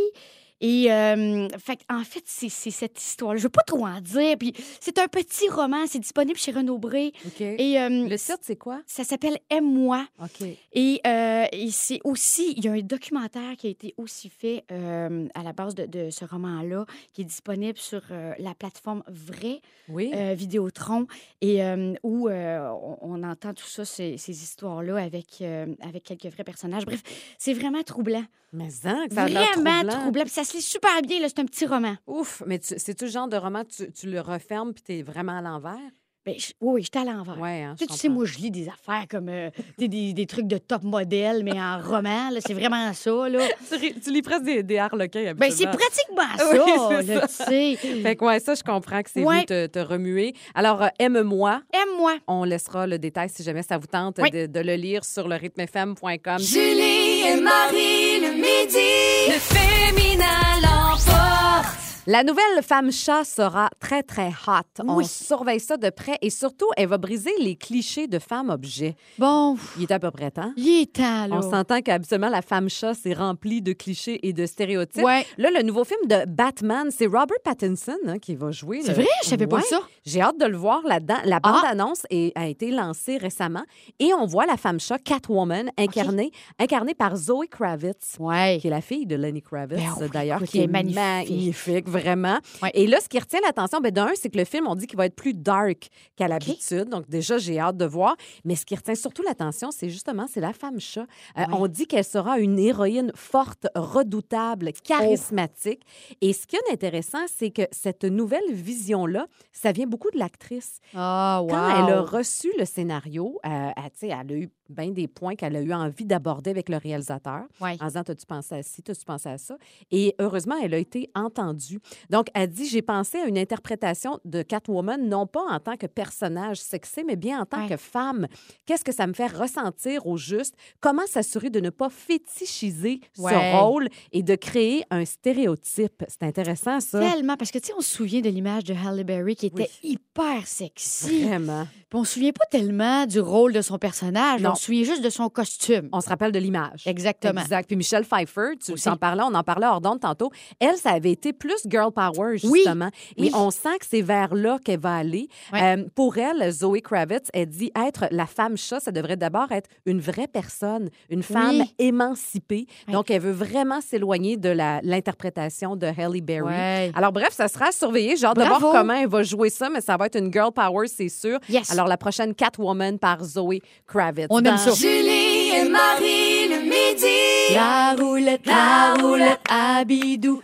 Et euh, fait, en fait, c'est cette histoire. Je veux pas trop en dire. Puis c'est un petit roman. C'est disponible chez Renaud Bré. OK. Et euh, Le titre, c'est quoi? ça s'appelle Aime-moi. OK. Et, euh, et c'est aussi, il y a un documentaire qui a été aussi fait à la base de, de ce roman-là, qui est disponible sur la plateforme Vrai, Oui. Vidéotron, et où on, on entend tout ça, ces, ces histoires-là, avec, avec quelques vrais personnages. Bref, c'est vraiment troublant. Mais hein, ça Vraiment troublant. troublant. Ça se super bien, c'est un petit roman. Ouf, mais tu- c'est-tu le genre de roman, tu, tu le refermes puis t'es vraiment à l'envers? Ben, je- oui, oui, j'étais à l'envers. Ouais, hein, Tu sais, je tu sais, comprends. moi, je lis des affaires comme euh, des, des trucs de top modèle, mais en roman. là, C'est vraiment ça. Là. Tu, lis presque des, des harlequins, Ben, c'est pratiquement ça, Oui, c'est là, ça. tu sais. Fait que, ouais, ça, je comprends que c'est Ouais. venu te, te remuer. Alors, euh, aime-moi. Aime-moi. On laissera le détail si jamais ça vous tente Oui. de, de le lire sur le rythmefm.com. Julie et Marie le midi. Le féminin l'emporte. La nouvelle femme chat sera très, très hot. On Oui. surveille ça de près et surtout, elle va briser les clichés de femme objet. Bon, Il est à peu près temps. il est temps, là. On s'entend qu'habituellement, la femme chat, c'est rempli de clichés et de stéréotypes. Ouais. Là, le nouveau film de Batman, c'est Robert Pattinson hein, qui va jouer. C'est le- vrai? Je savais pas Ouais. ça. J'ai hâte de le voir là-dedans. La Ah! bande-annonce est- a été lancée récemment et on voit la femme chat Catwoman incarnée, incarnée par Zoe Kravitz. Ouais. Qui est la fille de Lenny Kravitz, Ben oui, d'ailleurs, écoute, qui elle est est magnifique. magnifique, vraiment. Ouais. Et là, ce qui retient l'attention, ben, d'un, c'est que le film, on dit qu'il va être plus dark qu'à l'habitude. Donc, déjà, j'ai hâte de voir. Mais ce qui retient surtout l'attention, c'est justement, c'est la femme chat. Euh, On dit qu'elle sera une héroïne forte, redoutable, charismatique. Et ce qui est intéressant, c'est que cette nouvelle vision-là, ça vient beaucoup de l'actrice. Ah, wow. Quand elle a reçu le scénario, euh, elle, tu sais, elle a eu bien des points qu'elle a eu envie d'aborder avec le réalisateur. Ouais. En disant, t'as-tu pensé à ci, t'as-tu pensé à ça? Et heureusement, elle a été entendue. Donc, elle dit, j'ai pensé à une interprétation de Catwoman, non pas en tant que personnage sexy, mais bien en tant Ouais. que femme. Qu'est-ce que ça me fait ressentir au juste? Comment s'assurer de ne pas fétichiser Ouais. ce rôle et de créer un stéréotype? C'est intéressant, ça. Tellement, parce que tu sais, on se souvient de l'image de Halle Berry qui était hyper sexy. Vraiment. Puis on se souvient pas tellement du rôle de son personnage. Non. On se souvient juste de son costume. On se rappelle de l'image. Exactement. Exact. Puis Michelle Pfeiffer, tu Aussi. en parlais, on en parlait hors d'onde tantôt. Elle, ça avait été plus girl power, Oui. justement. Et Oui. on sent que c'est vers là qu'elle va aller. Euh, pour elle, Zoe Kravitz, elle dit être la femme chat, ça devrait d'abord être une vraie personne, une femme émancipée. Donc, elle veut vraiment s'éloigner de l'interprétation de Halle Berry. Alors, bref, ça sera à surveiller. J'ai hâte de voir comment elle va jouer ça, mais ça va être une girl power, c'est sûr. Yes. Alors, la prochaine Catwoman par Zoe Kravitz. On ça. Julie et Marie le midi. La roulette, la roulette, abidou,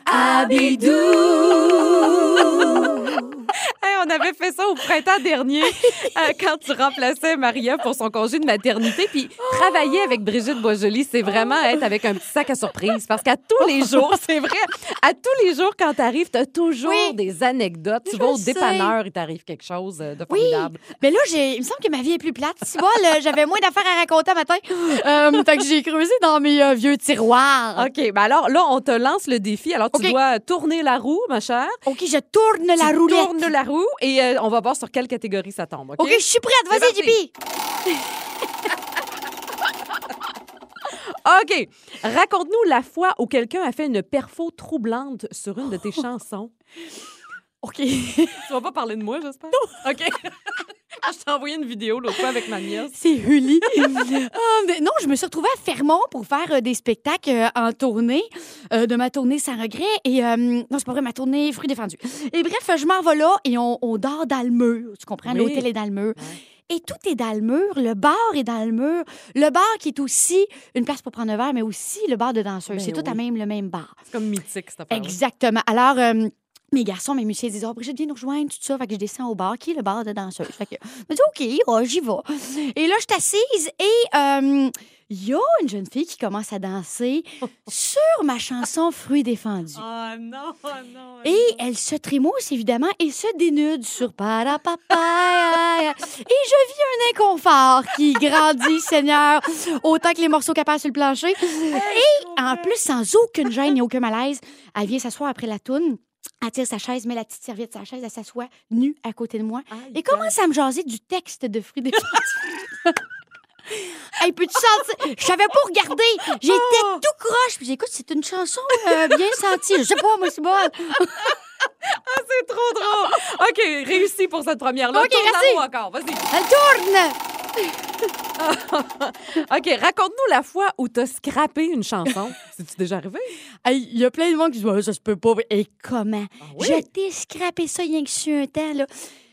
Hey, on avait fait ça au printemps dernier euh, quand tu remplaçais Maria pour son congé de maternité. Puis travailler avec Brigitte Boisjoli, c'est vraiment être avec un petit sac à surprise. Parce qu'à tous les jours, c'est vrai, à tous les jours, quand tu arrives, tu as toujours Oui. des anecdotes. Tu vas au dépanneur, il t'arrive quelque chose euh, de Oui, formidable. mais là, il me semble que ma vie est plus plate. Bon, là, j'avais moins d'affaires à raconter un matin. Euh, fait que j'ai creusé dans mes euh, vieux tiroirs. OK, ben alors là, on te lance le défi. Alors, tu dois tourner la roue, ma chère. OK, je tourne la tu roulette. tournes la roue et euh, on va voir sur quelle catégorie ça tombe. OK? OK, je suis prête. C'est Vas-y. JP. OK. Raconte-nous la fois où quelqu'un a fait une perfo troublante sur une de tes chansons. OK. Tu vas pas parler de moi, j'espère? Non. Je t'ai envoyé une vidéo l'autre fois avec ma nièce. C'est Hully. Ah, non, je me suis retrouvée à Fermont pour faire euh, des spectacles euh, en tournée, euh, de ma tournée sans regret. Et non, c'est pas vrai, ma tournée fruits défendus. Et bref, je m'en vais là et on, on dort dans le mur. Tu comprends? Oui. L'hôtel est dans le mur. Et tout est dans le mur. Le bar est dans le mur. Le bar qui est aussi une place pour prendre un verre, mais aussi le bar de danseurs. Ben c'est tout à même le même bar. C'est comme mythique, cette affaire Exactement. Alors, mes garçons, mes musiciens disent Oh, Brigitte, viens nous rejoindre, tout ça. Fait que je descends au bar, qui est le bar de danseuse. Fait que je me dis OK, oh, j'y vais. Et là, je suis assise et euh, il y a une jeune fille qui commence à danser sur ma chanson Fruits défendus. Oh non, oh non. Et elle se trémousse, évidemment, et se dénude sur Parapapa. Et je vis un inconfort qui grandit, Seigneur, autant que les morceaux passe sur le plancher. Et en plus, sans aucune gêne et aucun malaise, elle vient s'asseoir après la toune. Elle tire sa chaise, met la petite serviette sur sa chaise, elle s'assoit nue à côté de moi et commence à me jaser du texte de Fruits des Hey, peux-tu sentir? Je savais pas regarder. J'étais tout croche. Puis j'écoute, c'est une chanson euh, bien sentie. Je sais pas, moi, c'est bon. Ah, c'est trop drôle. OK, réussi pour cette première-là. OK, merci. encore, vas-y. Elle tourne. OK, raconte-nous la fois où t'as scrappé une chanson. C'est-tu déjà arrivé? Il y a plein de monde qui disent ça se peut pas. Et comment? Ah oui? Je t'ai scrappé ça rien que sur un temps. là.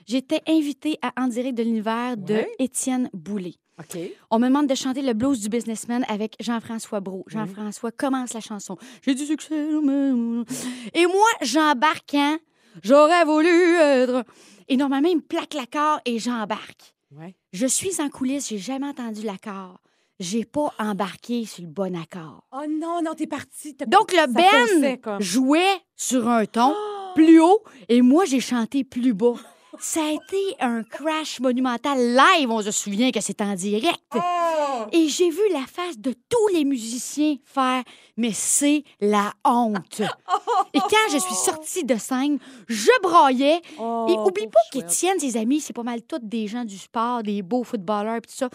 J'étais invitée à En direct de l'univers de Ouais. Étienne Boulay. OK. On me demande de chanter le blues du businessman avec Jean-François Brault. Jean-François commence la chanson. J'ai du succès. mais- Et moi, j'embarque quand j'aurais voulu être. Et normalement, il me plaque l'accord et j'embarque. Ouais. Je suis en coulisses, j'ai jamais entendu l'accord. J'ai pas embarqué sur le bon accord. Oh non, non, t'es parti. Donc, le Ben jouait sur un ton plus haut et moi, j'ai chanté plus bas. Ça a été un crash monumental live. On se souvient que c'est en direct. Et j'ai vu la face de tous les musiciens faire Mais c'est la honte. Et quand je suis sortie de scène, je broyais. Oh, et oublie pas qu'Étienne, ses amis, c'est pas mal tous des gens du sport, des beaux footballeurs, puis tout ça.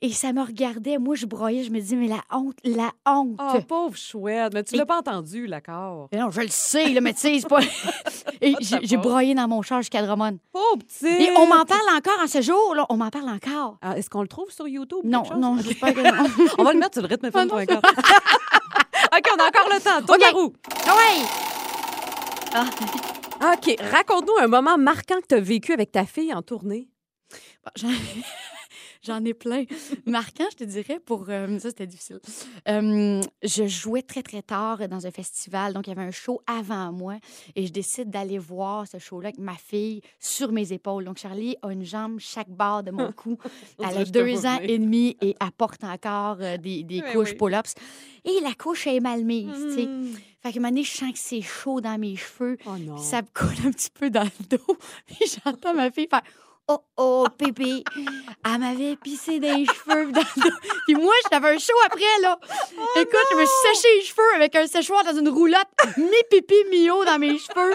Et ça me regardait. Moi, je broyais. Je me disais Mais la honte, la honte. Oh, pauvre chouette. Mais tu Et- l'as pas entendu, l'accord. Non, je le sais, là, mais tu sais, c'est pas. Et j'ai broyé dans mon char jusqu'à Drummond. Pauvre petit. Et on m'en parle encore en ce jour, là. On m'en parle encore. Ah, Est-ce qu'on le trouve sur YouTube? ou Non, non, j'espère que non. On va le mettre sur le rythme Ah, non, FM.com. OK, on a encore le temps. Tourne OK. la roue. Ah ouais! OK, raconte-nous un moment marquant que tu as vécu avec ta fille en tournée. Bon, J'en ai plein. Marquant, je te dirais, pour... euh, ça, c'était difficile. Euh, je jouais très, très tard dans un festival. Donc, il y avait un show avant moi. Et je décide d'aller voir ce show-là avec ma fille sur mes épaules. Donc, Charlie a une jambe chaque barre de mon cou. Elle a deux ans et demi et elle porte encore euh, des, couches oui. pull-ups. Et la couche est mal mise, tu sais. Mm. Fait que un moment donné, je sens que c'est chaud dans mes cheveux. Oh non. Ça me coule un petit peu dans le dos. Puis j'entends ma fille faire Oh oh, pépé. Elle m'avait pissé dans les cheveux puis dans le dos. Puis moi, j'avais un show après, là. Écoute, je me suis séché les cheveux avec un séchoir dans une roulotte, mi pipi, mi eau dans mes cheveux.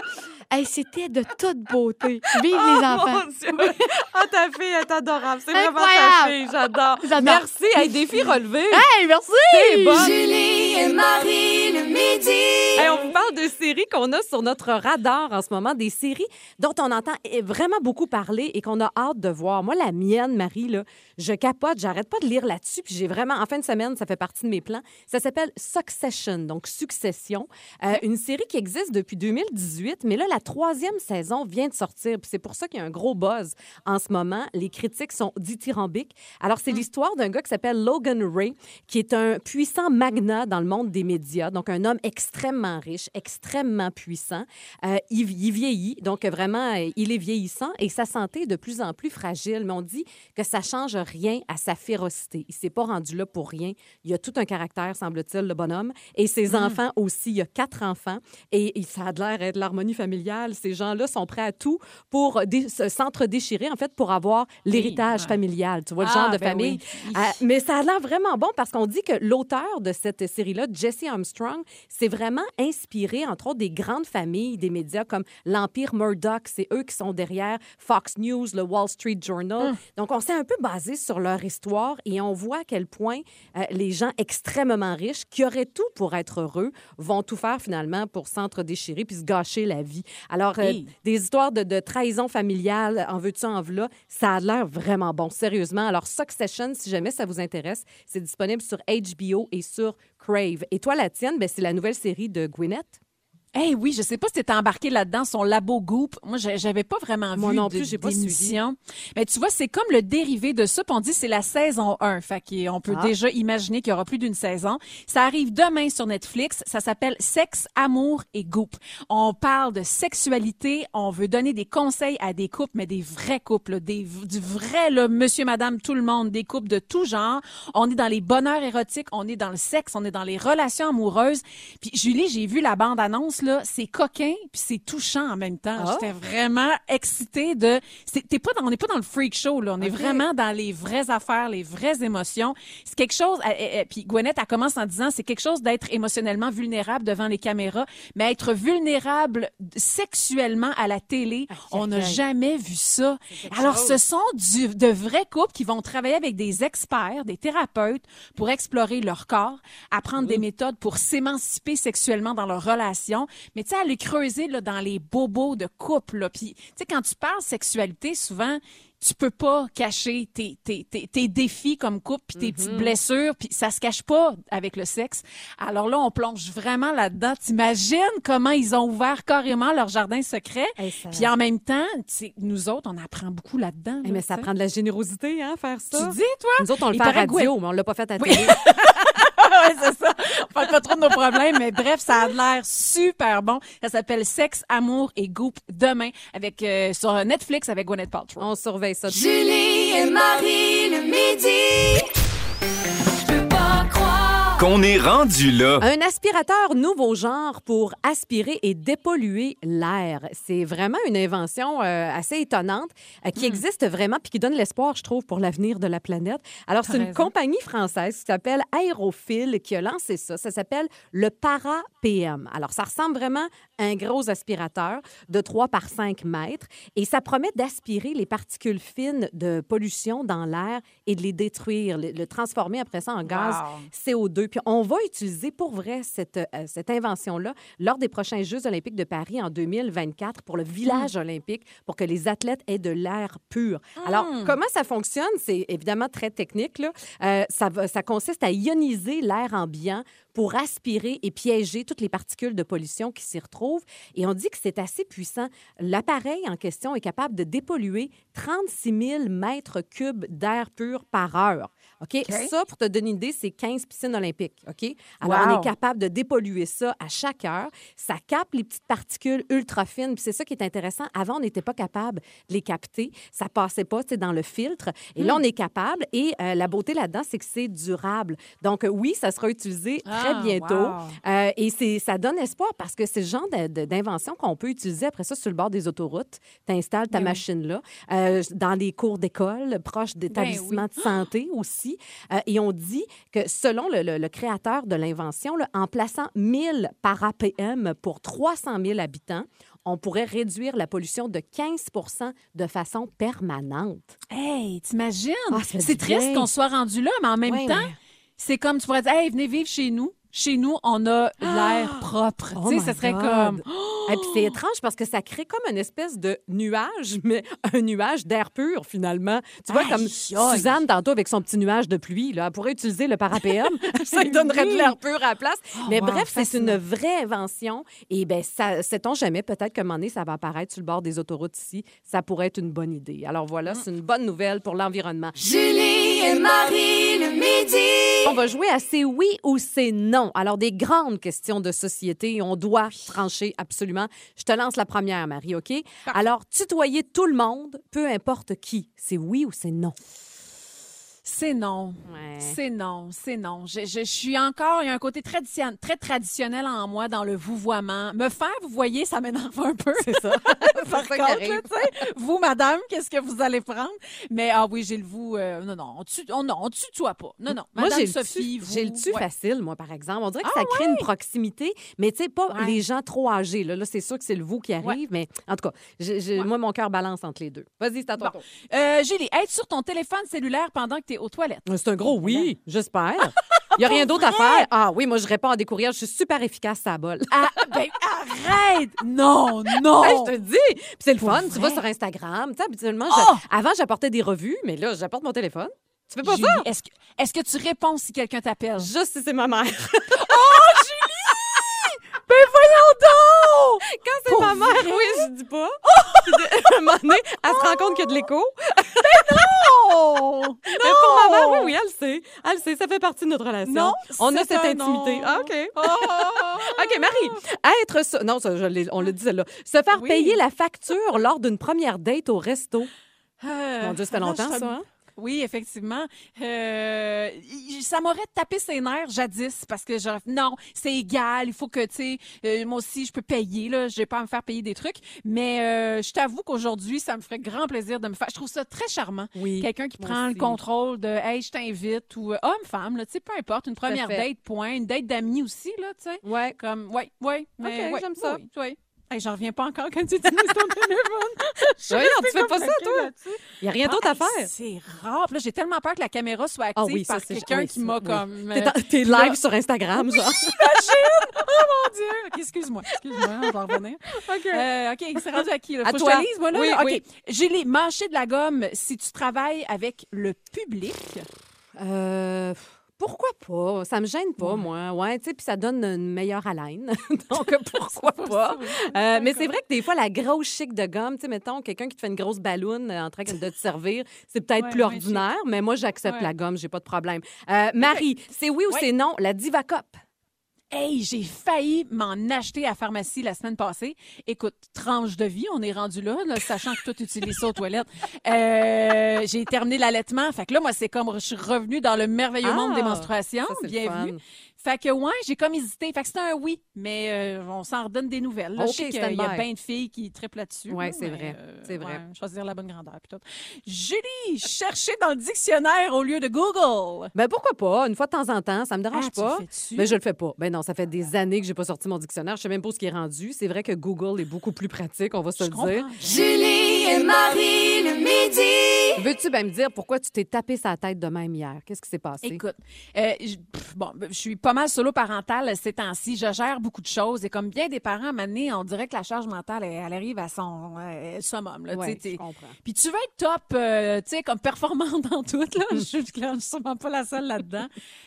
Hey, C'était de toute beauté. Vive les enfants. Oh, Mon Dieu. Ah, ta fille est adorable. C'est vraiment ta fille. J'adore. Merci. Hey, défi relevé. Hey, merci! C'est bon. Julie et Marie le midi. Hey, on vous parle de séries qu'on a sur notre radar en ce moment, des séries dont on entend eh, vraiment beaucoup parler et qu'on a hâte de voir. Moi, la mienne, Marie, là, je capote, j'arrête pas de lire là-dessus, puis j'ai vraiment, en fin de semaine, ça fait partie de mes plans. Ça s'appelle Succession, donc Succession, Euh, une série qui existe depuis 2018, mais là, la troisième saison vient de sortir, puis c'est pour ça qu'il y a un gros buzz en ce moment. Les critiques sont dithyrambiques. Alors, c'est l'histoire d'un gars qui s'appelle Logan Ray, qui est un puissant magnat dans le monde des médias, donc un homme extrêmement riche, extrêmement puissant. Euh, il, il vieillit, donc vraiment, euh, il est vieillissant et sa santé est de plus en plus fragile. Mais on dit que ça change rien à sa férocité. Il s'est pas rendu là pour rien. Il a tout un caractère, semble-t-il, le bonhomme. Et ses enfants aussi. Il a quatre enfants et, et ça a l'air d'être l'harmonie familiale. Ces gens-là sont prêts à tout pour dé- se- s'entre-déchirer, en fait, pour avoir l'héritage familial. Tu vois, le Ah, genre de ben famille. oui. Euh, mais ça a l'air vraiment bon parce qu'on dit que l'auteur de cette série-là, Jesse Armstrong, s'est vraiment inspiré, entre autres, des grandes familles des médias comme l'Empire Murdoch. C'est eux qui sont derrière Fox News, le Wall Street Journal. Donc, on s'est un peu basé sur leur histoire et on voit à quel point euh, les gens extrêmement riches, qui auraient tout pour être heureux, vont tout faire finalement pour s'entre-déchirer puis se gâcher la vie. Alors, euh, Hey. des histoires de, de trahison familiale, en veux-tu, en v'là, ça a l'air vraiment bon, sérieusement. Alors, Succession, si jamais ça vous intéresse, c'est disponible sur HBO et sur Crave. Et toi, la tienne, ben, c'est la nouvelle série de Gwyneth? Eh oui, je sais pas si t'étais embarqué là-dedans, son labo Goop. Moi, j'avais pas vraiment Moi vu non plus, j'ai pas suivi. Mais tu vois, c'est comme le dérivé de ça. puis on dit c'est la saison 1. Fait qu'on peut Ah. déjà imaginer qu'il y aura plus d'une saison. Ça arrive demain sur Netflix. Ça s'appelle Sexe, amour et Goop. On parle de sexualité. On veut donner des conseils à des couples, mais des vrais couples, là, des, du vrai, là, monsieur, madame, tout le monde, des couples de tout genre. On est dans les bonheurs érotiques, on est dans le sexe, on est dans les relations amoureuses. Puis Julie, j'ai vu la bande-annonce, là, c'est coquin, puis c'est touchant en même temps. Ah. J'étais vraiment excitée de... c'est- T'es pas dans, on n'est pas dans le freak show, là. On est Ok. vraiment dans les vraies affaires, les vraies émotions. C'est quelque chose... euh, euh, euh, puis Gwyneth, elle commence en disant, c'est quelque chose d'être émotionnellement vulnérable devant les caméras, mais être vulnérable sexuellement à la télé, on n'a jamais vu ça. Alors, chose. ce sont du, de vrais couples qui vont travailler avec des experts, des thérapeutes, pour explorer leur corps, apprendre des méthodes pour s'émanciper sexuellement dans leur relation. Mais tu sais, aller creuser là, dans les bobos de couple. là. Puis, tu sais, quand tu parles sexualité, souvent, tu peux pas cacher tes, tes, tes, tes défis comme couple, puis tes petites blessures, puis ça se cache pas avec le sexe. Alors là, on plonge vraiment là-dedans. T'imagines comment ils ont ouvert carrément leur jardin secret, Hey, ça- puis en même temps, nous autres, on apprend beaucoup là-dedans. Là, mais ça prend de la générosité, hein, faire ça. Tu dis, toi? Nous autres, on le fait à radio, mais on l'a pas fait à Oui. Ouais, c'est ça. On parle pas trop de nos problèmes, mais bref, ça a l'air super bon. Ça s'appelle Sexe, amour et goût demain avec euh, sur Netflix avec Gwyneth Paltrow. On surveille ça. Julie et Marie le midi. Qu'on est rendu là. Un aspirateur nouveau genre pour aspirer et dépolluer l'air. C'est vraiment une invention euh, assez étonnante euh, Hmm. qui existe vraiment puis qui donne l'espoir, je trouve, pour l'avenir de la planète. Alors, c'est une compagnie française qui s'appelle Aérophile qui a lancé ça. Ça s'appelle le Para-PM. Alors, ça ressemble vraiment à un gros aspirateur de 3 par 5 mètres et ça promet d'aspirer les particules fines de pollution dans l'air et de les détruire, le, le transformer après ça en gaz Wow. CO2. Puis on va utiliser pour vrai cette, euh, cette invention-là lors des prochains Jeux olympiques de Paris en 2024 pour le village olympique, pour que les athlètes aient de l'air pur. Alors, comment ça fonctionne? C'est évidemment très technique. Là. Euh, ça, va- ça consiste à ioniser l'air ambiant pour aspirer et piéger toutes les particules de pollution qui s'y retrouvent. Et on dit que c'est assez puissant. L'appareil en question est capable de dépolluer 36 000 mètres cubes d'air pur par heure. OK? Ça, pour te donner une idée, c'est 15 piscines olympiques. OK? Alors, on est capable de dépolluer ça à chaque heure. Ça capte les petites particules ultra fines. Puis c'est ça qui est intéressant. Avant, on n'était pas capable de les capter. Ça passait pas sais, dans le filtre. Et Hmm. là, on est capable. Et euh, la beauté là-dedans, c'est que c'est durable. Donc, euh, oui, ça sera utilisé très Ah, bientôt. wow. Euh, et c'est, ça donne espoir parce que c'est le genre d'invention qu'on peut utiliser après ça sur le bord des autoroutes. Tu installes ta Ben oui. machine là, euh, dans les cours d'école, proches d'établissements de santé aussi. Euh, et on dit que selon le, le- le créateur de l'invention, en plaçant 1000 para-PM pour 300 000 habitants, on pourrait réduire la pollution de 15% de façon permanente. Hey, t'imagines? Ah, c'est triste qu'on soit rendu là, mais en même temps, mais- c'est comme tu pourrais dire, hey, venez vivre chez nous. Chez nous, on a l'air propre. Oh tu sais, serait God. comme. Et puis c'est étrange parce que ça crée comme une espèce de nuage, mais un nuage d'air pur finalement. Tu vois, Aïe, comme. Suzanne tantôt avec son petit nuage de pluie, là, elle pourrait utiliser le parapéum. ça lui donnerait de l'air pur à la place. mais wow, bref, c'est une vraie invention. Et bien, ça, sait-on jamais, peut-être qu'à un moment donné, ça va apparaître sur le bord des autoroutes ici. Ça pourrait être une bonne idée. Alors voilà, c'est une bonne nouvelle pour l'environnement. Julie et Marie le midi. On va jouer à c'est oui ou c'est non. Alors, des grandes questions de société, on doit trancher absolument. Je te lance la première, Marie, OK? Alors, tutoyer tout le monde, peu importe qui, c'est oui ou c'est non? C'est non. Ouais. C'est non, c'est non. Je, je, je suis encore, il y a un côté tradition, très traditionnel en moi dans le vouvoiement. Me faire, vous voyez, ça m'énerve un peu. C'est ça. Par ça contre, là, vous, madame, qu'est-ce que vous allez prendre? Mais ah oui, j'ai le vous. euh, non, non, on tue, on, non, on tutoie pas. Non, non. Moi, Madame j'ai le Sophie, tu, vous. j'ai le tu ouais. facile, moi, par exemple. On dirait que Ah ça crée une proximité, mais tu sais, pas les gens trop âgés. Là, Là, c'est sûr que c'est le vous qui arrive, mais en tout cas, moi, mon cœur balance entre les deux. Vas-y, c'est à Bon. tour. Euh, Julie, être sur ton téléphone cellulaire pendant que tu es aux toilettes. C'est un gros oui, j'espère. Il n'y a rien d'autre à faire. Ah oui, moi, je réponds à des courriels. Je suis super efficace, ça bol. Ah, ben, arrête! Non, non! Je te dis. Puis c'est le fun. Tu vas sur Instagram. Tu sais, habituellement, Oh! je- avant, j'apportais des revues, mais là, j'apporte mon téléphone. Tu fais pas Julie, ça? Est-ce que, est-ce que tu réponds si quelqu'un t'appelle? Juste si c'est ma mère. Ben voyons donc! Quand c'est ma mère, oui, je dis pas. Puis de- à un moment donné, elle se rend compte qu'il y a de l'écho. Oh! Mais pour ma mère, oui, oui, elle le sait. Elle le sait, ça fait partie de notre relation. Non, On a cette un intimité. non. Ah, OK. Oh! OK, Marie, être. Non, ça, je on l'a dit, celle-là. Se faire Oui. payer la facture lors d'une première date au resto. Euh, Mon Dieu, ça fait là, longtemps, ça, hein? Oui, effectivement. Euh, ça m'aurait tapé ses nerfs jadis parce que j'aurais non, c'est égal, il faut que, tu sais, euh, moi aussi, je peux payer, là, je vais pas à me faire payer des trucs. Mais euh, je t'avoue qu'aujourd'hui, ça me ferait grand plaisir de me faire. Je trouve ça très charmant. Oui. Quelqu'un qui prend aussi. le contrôle de, hey, je t'invite, ou euh, homme, femme, là, tu sais, peu importe, une première date, point, une date d'amis aussi, là, tu sais. Ouais. Comme, ouais, ouais. mais OK, ouais, j'aime ça. Oui, oui. Hey, j'en reviens pas encore quand tu utilises ton téléphone. Suis tu fais pas ça, toi? Il n'y a rien d'autre Ah, à hey, faire. C'est rare. Là, j'ai tellement peur que la caméra soit active Ah oui, ça, par c'est- quelqu'un oui, qui m'a oui. comme. T'es, live sur Instagram, genre. Imagine! Oh mon Dieu! Excuse-moi. Excuse-moi, on va revenir. OK. Euh, OK, c'est rendu à qui? Là? À Faut toi. que je moi, là? Oui, OK. oui. J'ai les manchés de la gomme si tu travailles avec le public. Euh, pourquoi pas? Ça me gêne pas, moi. Ouais, tu sais, puis ça donne une meilleure haleine. Donc, pourquoi pas? Euh, mais c'est vrai que des fois, la grosse chic de gomme, tu sais, mettons, quelqu'un qui te fait une grosse balloune euh, en train de te servir, c'est peut-être Ouais, plus ordinaire, mais moi, j'accepte la gomme, j'ai pas de problème. Euh, Marie, c'est oui ou c'est non, la Diva Cup? Hey, j'ai failli m'en acheter à la pharmacie la semaine passée. Écoute, tranche de vie, on est rendu là, là, sachant que toi, tu utilises ça aux toilettes. Euh, j'ai terminé l'allaitement. Fait que là, moi, c'est comme je suis revenue dans le merveilleux monde des Ah, menstruations. ça, Bienvenue. Fait que, ouais, j'ai comme hésité. Fait que c'était un oui, mais euh, on s'en redonne des nouvelles. Là, je sais qu'il y a plein de filles qui triplent là-dessus. Ouais, là, c'est vrai, euh, c'est vrai. ouais, choisir la bonne grandeur. Puis tout. Julie, chercher dans le dictionnaire au lieu de Google. Ben pourquoi pas? Une fois de temps en temps, ça me dérange Ah, pas. Mais je le fais pas. Ben non, ça fait des années que j'ai pas sorti mon dictionnaire. Je sais même pas où ce qui est rendu. C'est vrai que Google est beaucoup plus pratique, on va se Je le dire. Julie et Marie le midi. Veux-tu bien me dire pourquoi tu t'es tapé sa tête de même hier? Qu'est-ce qui s'est passé? Écoute, euh, je- pff, bon, ben, je suis pas mal solo parentale ces temps-ci. Je gère beaucoup de choses et comme bien des parents, donné, on dirait que la charge mentale, elle, elle arrive à son euh, summum. Là, Ouais, je comprends. Puis tu veux être top, euh, tu sais, comme performante dans tout. Là. je suis claire, je suis sûrement pas la seule là-dedans.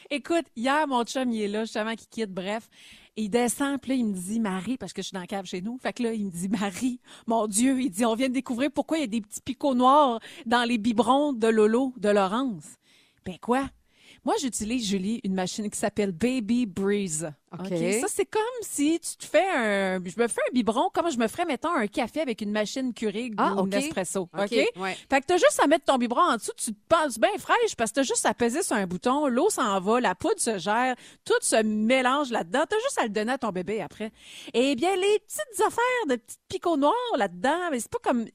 Écoute, hier, mon chum, il est là, justement, qui quitte, bref. Il descend, puis là, il me dit, Marie, parce que je suis dans la cave chez nous. Fait que là, il me dit, Marie, mon Dieu, il dit, on vient de découvrir pourquoi il y a des petits picots noirs dans les biberons de Lolo, de Laurence. Ben quoi? Moi, j'utilise, Julie, une machine qui s'appelle Baby Breeze. OK. Ça, c'est comme si tu te fais un... Je me fais un biberon comme je me ferais, mettons, un café avec une machine Keurig Ah, ou OK. une espresso. OK, OK? ouais. Fait que t'as juste à mettre ton biberon en dessous, tu te penses bien fraîche parce que t'as juste à peser sur un bouton, l'eau s'en va, la poudre se gère, tout se mélange là-dedans. T'as juste à le donner à ton bébé après. Eh bien, les petites affaires de petites picots noirs là-dedans, mais c'est pas comme...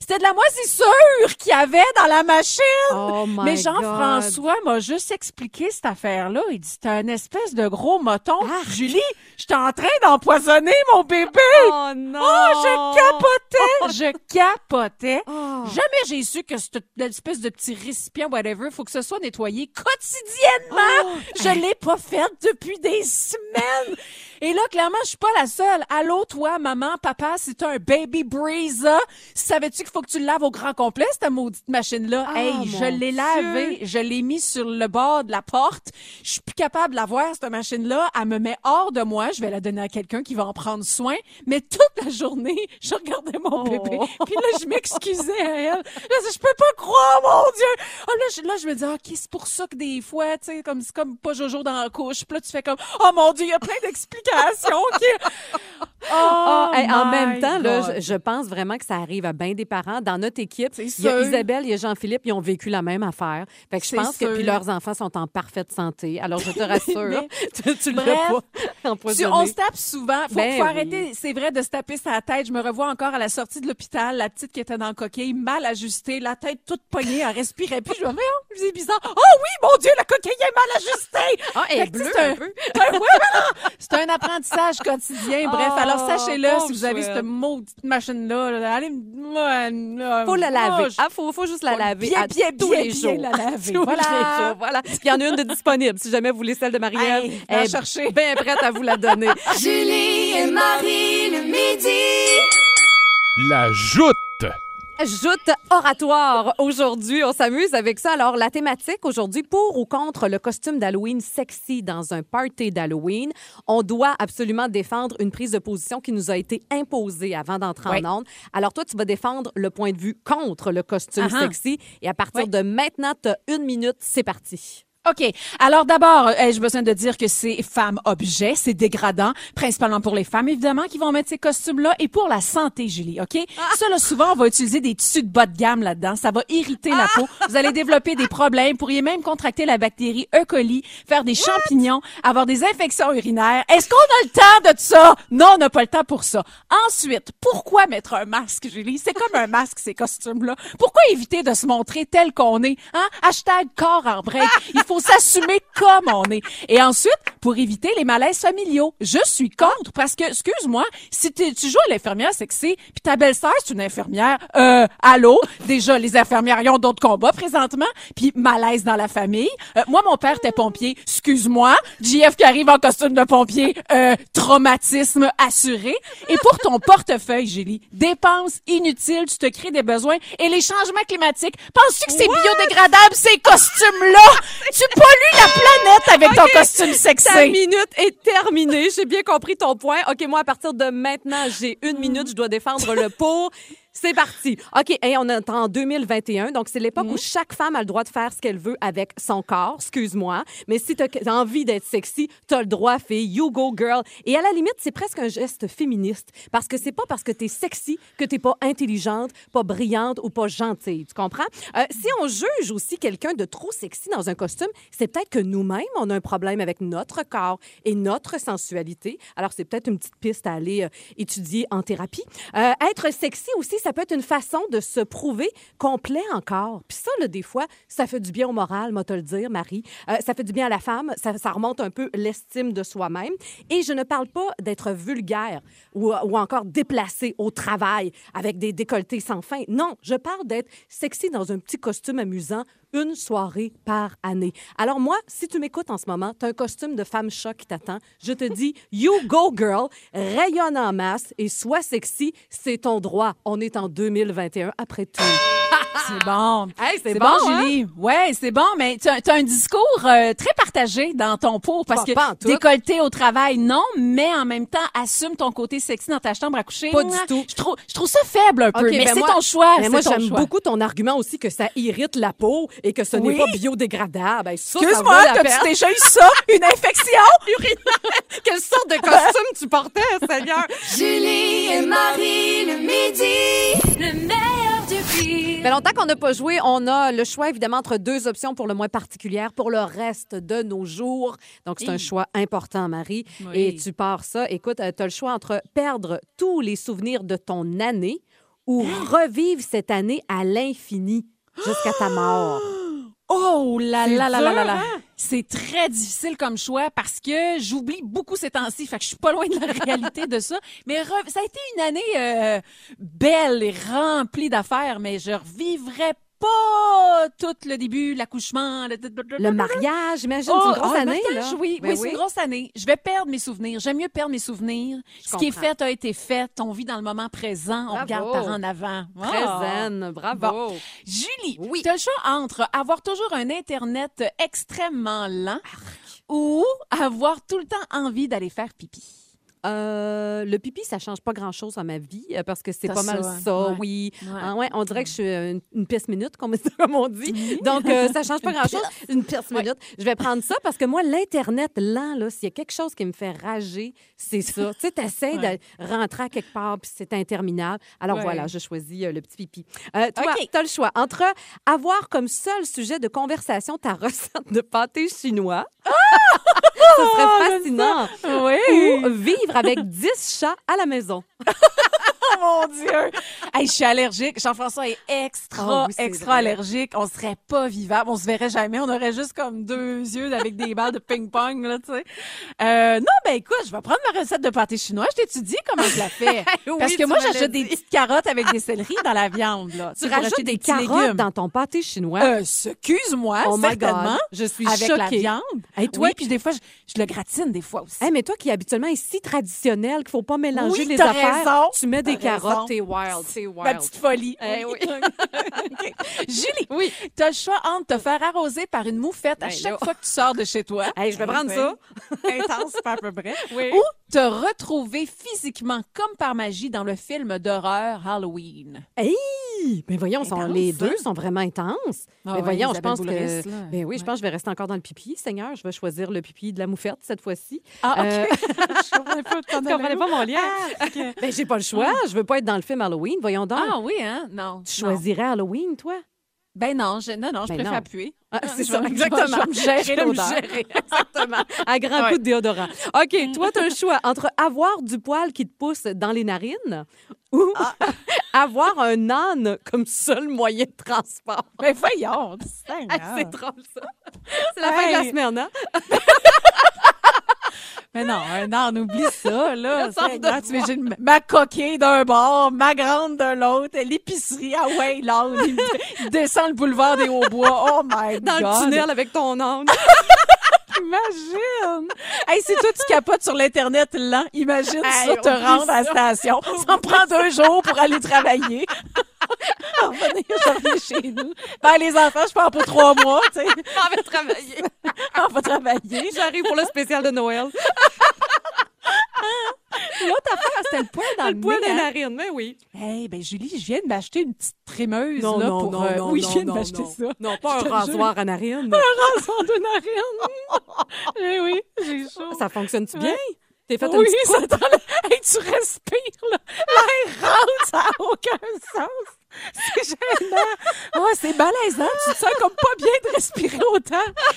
C'était de la moisissure qu'il y avait dans la machine! Oh my Mais. Jean-François m'a juste expliqué cette affaire-là. Il dit, c'était un espèce de gros moton. Julie, j'étais en train d'empoisonner mon bébé! Oh non! Oh, je capotais! Je capotais. Oh. Jamais j'ai su que cette espèce de petit récipient, whatever, faut que ce soit nettoyé quotidiennement. Oh. Je l'ai pas fait depuis des semaines. Et là, clairement, je suis pas la seule. Allô, toi, maman, papa, c'est un baby breezer. Savais-tu qu'il faut que tu le laves au grand complet, cette maudite machine-là? Ah, hey, je l'ai lavée. Je l'ai mis sur le bord de la porte. Je suis plus capable de la voir, cette machine-là. Elle me met hors de moi. Je vais la donner à quelqu'un qui va en prendre soin. Mais toute la journée, je regardais mon Oh. bébé. Puis là, je m'excusais à elle. Je, je peux pas croire, mon Dieu! Ah, là, je, là, je me dis, OK, c'est pour ça que des fois, tu sais, comme, c'est comme pas Jojo dans la couche. Puis là, tu fais comme, oh mon Dieu, il y a plein d'explications. Oh, Ah, hey, en même temps, là, je, je pense vraiment que ça arrive à bien des parents. Dans notre équipe, il y a. Isabelle, il y a Jean-Philippe, ils ont vécu la même affaire. Fait que je pense que puis leurs enfants sont en parfaite santé. Alors je te rassure, Mais- tu, tu Bref, pas empoisonné. On se tape souvent, faut, Ben faut oui. arrêter, c'est vrai, de se taper sa tête. Je me revois encore à la sortie de l'hôpital, la petite qui était dans le coquille, mal ajustée, la tête toute pognée, elle respirait plus. Je me dis, oh, c'est bizarre. Oh oui, mon Dieu, la coquille est mal ajustée! Ah, elle est bleue c'est un un- peu. c'est un- ouais, apprentissage quotidien. Bref, Oh, alors sachez-le, pauvre si vous avez cette maudite machine-là, là, allez, me- faut la laver. Oh, Ah, faut, faut juste la Faut laver bien, à bien, tous bien, les bien jours. la laver. Tous Voilà. les jours, voilà. Puis il y en a une de disponible. Si jamais vous voulez celle de Marie-Ève, Hey, elle est chercher. bien prête à vous la donner. Julie et Marie le midi. La joute! Joute oratoire. Aujourd'hui, on s'amuse avec ça. Alors, la thématique aujourd'hui, pour ou contre le costume d'Halloween sexy dans un party d'Halloween, on doit absolument défendre une prise de position qui nous a été imposée avant d'entrer Oui. en onde. Alors, toi, tu vas défendre le point de vue contre le costume Ah ah. sexy. Et à partir de maintenant, tu as une minute. C'est parti. OK. Alors d'abord, euh, ai-je besoin de dire que c'est femme-objet, c'est dégradant, principalement pour les femmes, évidemment, qui vont mettre ces costumes-là, et pour la santé, Julie, OK? Ça, là, souvent, on va utiliser des tissus de bas de gamme là-dedans. Ça va irriter la peau. Vous allez développer des problèmes. Vous pourriez même contracter la bactérie E. coli, faire des champignons, avoir des infections urinaires. Est-ce qu'on a le temps de tout ça? Non, on n'a pas le temps pour ça. Ensuite, pourquoi mettre un masque, Julie? C'est comme un masque, ces costumes-là. Pourquoi éviter de se montrer tel qu'on est? Hein? Hashtag corps en break. Il faut s'assumer comme on est. Et ensuite, pour éviter les malaises familiaux, je suis contre parce que, excuse-moi, si tu joues à l'infirmière sexy, puis ta belle-sœur, c'est une infirmière, euh, allô? Déjà, les infirmières, ils ont d'autres combats présentement, puis malaise dans la famille. Euh, moi, mon père était pompier, excuse-moi. JF qui arrive en costume de pompier, euh, traumatisme assuré. Et pour ton portefeuille, Julie, dépenses inutiles, tu te crées des besoins et les changements climatiques. Penses-tu que c'est biodégradable, ces costumes-là? tu pollues la planète avec ton costume sexy. Ta minute est terminée. J'ai bien compris ton point. OK, moi, à partir de maintenant, j'ai une minute. Je dois défendre le pour. C'est parti. OK, et on est en 2021, donc c'est l'époque où chaque femme a le droit de faire ce qu'elle veut avec son corps, excuse-moi. Mais si tu as envie d'être sexy, tu as le droit, fille. You go, girl. Et à la limite, c'est presque un geste féministe. Parce que c'est pas parce que tu es sexy que tu pas intelligente, pas brillante ou pas gentille. Tu comprends? Euh, si on juge aussi quelqu'un de trop sexy dans un costume, c'est peut-être que nous-mêmes, on a un problème avec notre corps et notre sensualité. Alors, c'est peut-être une petite piste à aller euh, étudier en thérapie. Euh, être sexy aussi, ça peut être une façon de se prouver complet encore. Puis ça, là, des fois, ça fait du bien au moral, moi te le dire, Marie. Euh, ça fait du bien à la femme. Ça, ça remonte un peu l'estime de soi-même. Et je ne parle pas d'être vulgaire ou, ou encore déplacé au travail avec des décolletés sans fin. Non, je parle d'être sexy dans un petit costume amusant une soirée par année. Alors moi, si tu m'écoutes en ce moment, tu as un costume de femme chat qui t'attend. Je te dis, you go girl, rayonne en masse et sois sexy, c'est ton droit. On est en 2021 après tout. C'est bon. Hey, c'est C'est bon, bon, hein? Julie. Ouais, c'est bon, mais tu as, tu as un discours euh, très partagé dans ton pot parce Pas- que décolleté au travail, non, mais en même temps, assume ton côté sexy dans ta chambre à coucher. Pas du tout. Je trouve, je trouve ça faible un peu, OK, mais ben c'est moi- ton choix. mais c'est moi, ton j'aime choix. beaucoup ton argument aussi que ça irrite la peau et que ce n'est pas biodégradable. Ben, Excuse-moi, t'as-tu peine. déjà eu ça? Une infection? Quelle sorte de costume tu portais, Seigneur? Julie et Marie le midi, le meilleur Ça fait longtemps qu'on n'a pas joué. On a le choix, évidemment, entre deux options pour le moins particulière pour le reste de nos jours. Donc, c'est un choix important, Marie. Oui. Et tu pars ça. Écoute, tu as le choix entre perdre tous les souvenirs de ton année ou revivre cette année à l'infini jusqu'à ta mort. Oh là là là là là là. hein? C'est très difficile comme choix parce que j'oublie beaucoup ces temps-ci, fait que je suis pas loin de la réalité de ça. Mais re- ça a été une année euh, belle et remplie d'affaires, mais je revivrai pas tout le début, l'accouchement, le... Le mariage, j'imagine, Oh, c'est une grosse oh, année. mariage, là. oui, Ben oui, c'est une grosse année. Je vais perdre mes souvenirs. J'aime mieux perdre mes souvenirs. Ce qui est fait a été fait. On vit dans le moment présent. On Bravo. regarde par en avant. Très Oh. zen, bravo. Bon. Julie, Oui. tu as le choix entre avoir toujours un Internet extrêmement lent ou avoir tout le temps envie d'aller faire pipi. Euh, le pipi, ça change pas grand-chose à ma vie euh, parce que c'est T'as pas mal ça, ça, ouais. oui. Ouais. Ah ouais, on dirait que je suis euh, une, une pièce minute, comme, on dit. Donc, euh, ça change pas grand-chose. Une pièce minute. Je vais prendre ça parce que moi, l'Internet lent, là, s'il y a quelque chose qui me fait rager, c'est ça. tu sais, t'essaies de rentrer à quelque part puis c'est interminable. Alors voilà, je choisis le petit pipi. Toi, OK. tu as le choix entre avoir comme seul sujet de conversation ta recette de pâté chinois. Ce serait fascinant. Oui. Ou vivre avec 10 chats à la maison. Oh mon Dieu! Hey, je suis allergique. Jean-François est extra, oui, c'est extra vrai. allergique. On serait pas vivable. On se verrait jamais. On aurait juste comme deux yeux avec des balles de ping-pong, là, tu sais. Euh, non, ben écoute, je vais prendre ma recette de pâté chinois. Je t'étudie comment je la fais. Oui, Parce que tu moi, j'achète des petites carottes avec des céleris dans la viande, là. Tu pour rajoutes des, carottes légumes. dans ton pâté chinois? Euh, excuse-moi, oh my certainement. God, je suis avec choquée. la viande. Hey, toi, oui, puis des fois, je, je le gratine des fois aussi. Hey, mais toi qui habituellement est si traditionnel qu'il faut pas mélanger les affaires, raison. tu mets des T'as carotte, t'es wild, t'es wild. Ma petite folie. Eh oui. Julie, Oui. tu as le choix entre te faire arroser par une moufette à Ben chaque là. fois que tu sors de chez toi. Hey, je vais prendre ça. Intense, pas à peu près. Oui. Ou te retrouver physiquement comme par magie dans le film d'horreur Halloween. Hey! Mais voyons, sont- Intense, les hein? deux sont vraiment intenses. Ah mais voyons, je pense Boulris, que. là. Ben oui, je pense que je vais rester encore dans le pipi, Seigneur. Je vais choisir le pipi de la moufette cette fois-ci. Ah, OK. Euh, je comprenais pas, comprenais pas mon lien? Ah, OK. Ben, j'ai pas le choix. Je veux pas être dans le film Halloween. Voyons donc. Ah oui, hein? Non. tu non. choisirais Halloween, toi? Ben non, je, non, non, je Ben préfère non. appuyer. Ah, c'est je ça, vais- exactement. Je vais me gérer me exactement. À grand Ouais. coup de déodorant. OK, toi, tu as le choix entre avoir du poil qui te pousse dans les narines ou Ah. avoir un âne comme seul moyen de transport. Ben voyons, Hey, Seigneur. c'est drôle, ça. C'est la fin de la Hey. semaine, hein? Mais non, un âne, oublie ça, là. Tu imagines ma coquille d'un bord, ma grande de l'autre, l'épicerie, ah ouais, il, il descend le boulevard des Hauts-Bois. Oh my Dans God. le tunnel avec ton âne. Imagine! Hey, si toi, tu capotes sur l'Internet lent, imagine Hey, ça te rendre à la station. Ça en prend deux jours pour aller travailler. En revenir, je reviens chez nous. Ben, les enfants, je pars pour trois mois, tu sais. On va travailler. On va travailler. J'arrive pour le spécial de Noël. L'autre affaire, c'était le poil dans le, Le poil hein. narines, mais oui. Hey, ben Julie, je viens de m'acheter une petite trémeuse Non, là non, pour. non, euh, non, oui, je viens de m'acheter ça. Non, pas Je un rasoir à narines. Un rasoir de narine. eh oui, j'ai chaud. Ça fonctionne-tu Ouais. bien? T'es fait une oui, petite ça Hey, tu respires, là. L'air rentre, ça n'a aucun sens. C'est gênant. Oh, c'est malaisant. Tu te sens comme pas bien de respirer autant.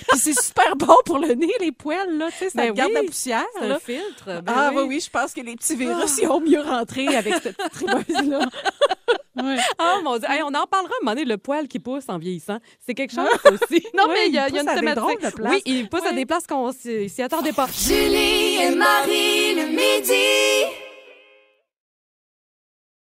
Puis c'est super bon pour le nez, les poils, là. Tu sais, ça Ben garde oui, la poussière. C'est là. un filtre. ben ah, oui. oui, oui, je pense que les petits virus, ils ont mieux rentré avec cette petite trémeuse-là. Ouais. Oh mon Dieu. Hey, on en parlera un moment donné, le poil qui pousse en vieillissant. C'est quelque chose, ça aussi. Non, mais il y a, il il y a une thématique. de. Oui, il pousse à des places qu'on s'y s'y attendait pas. Julie et Marie le midi.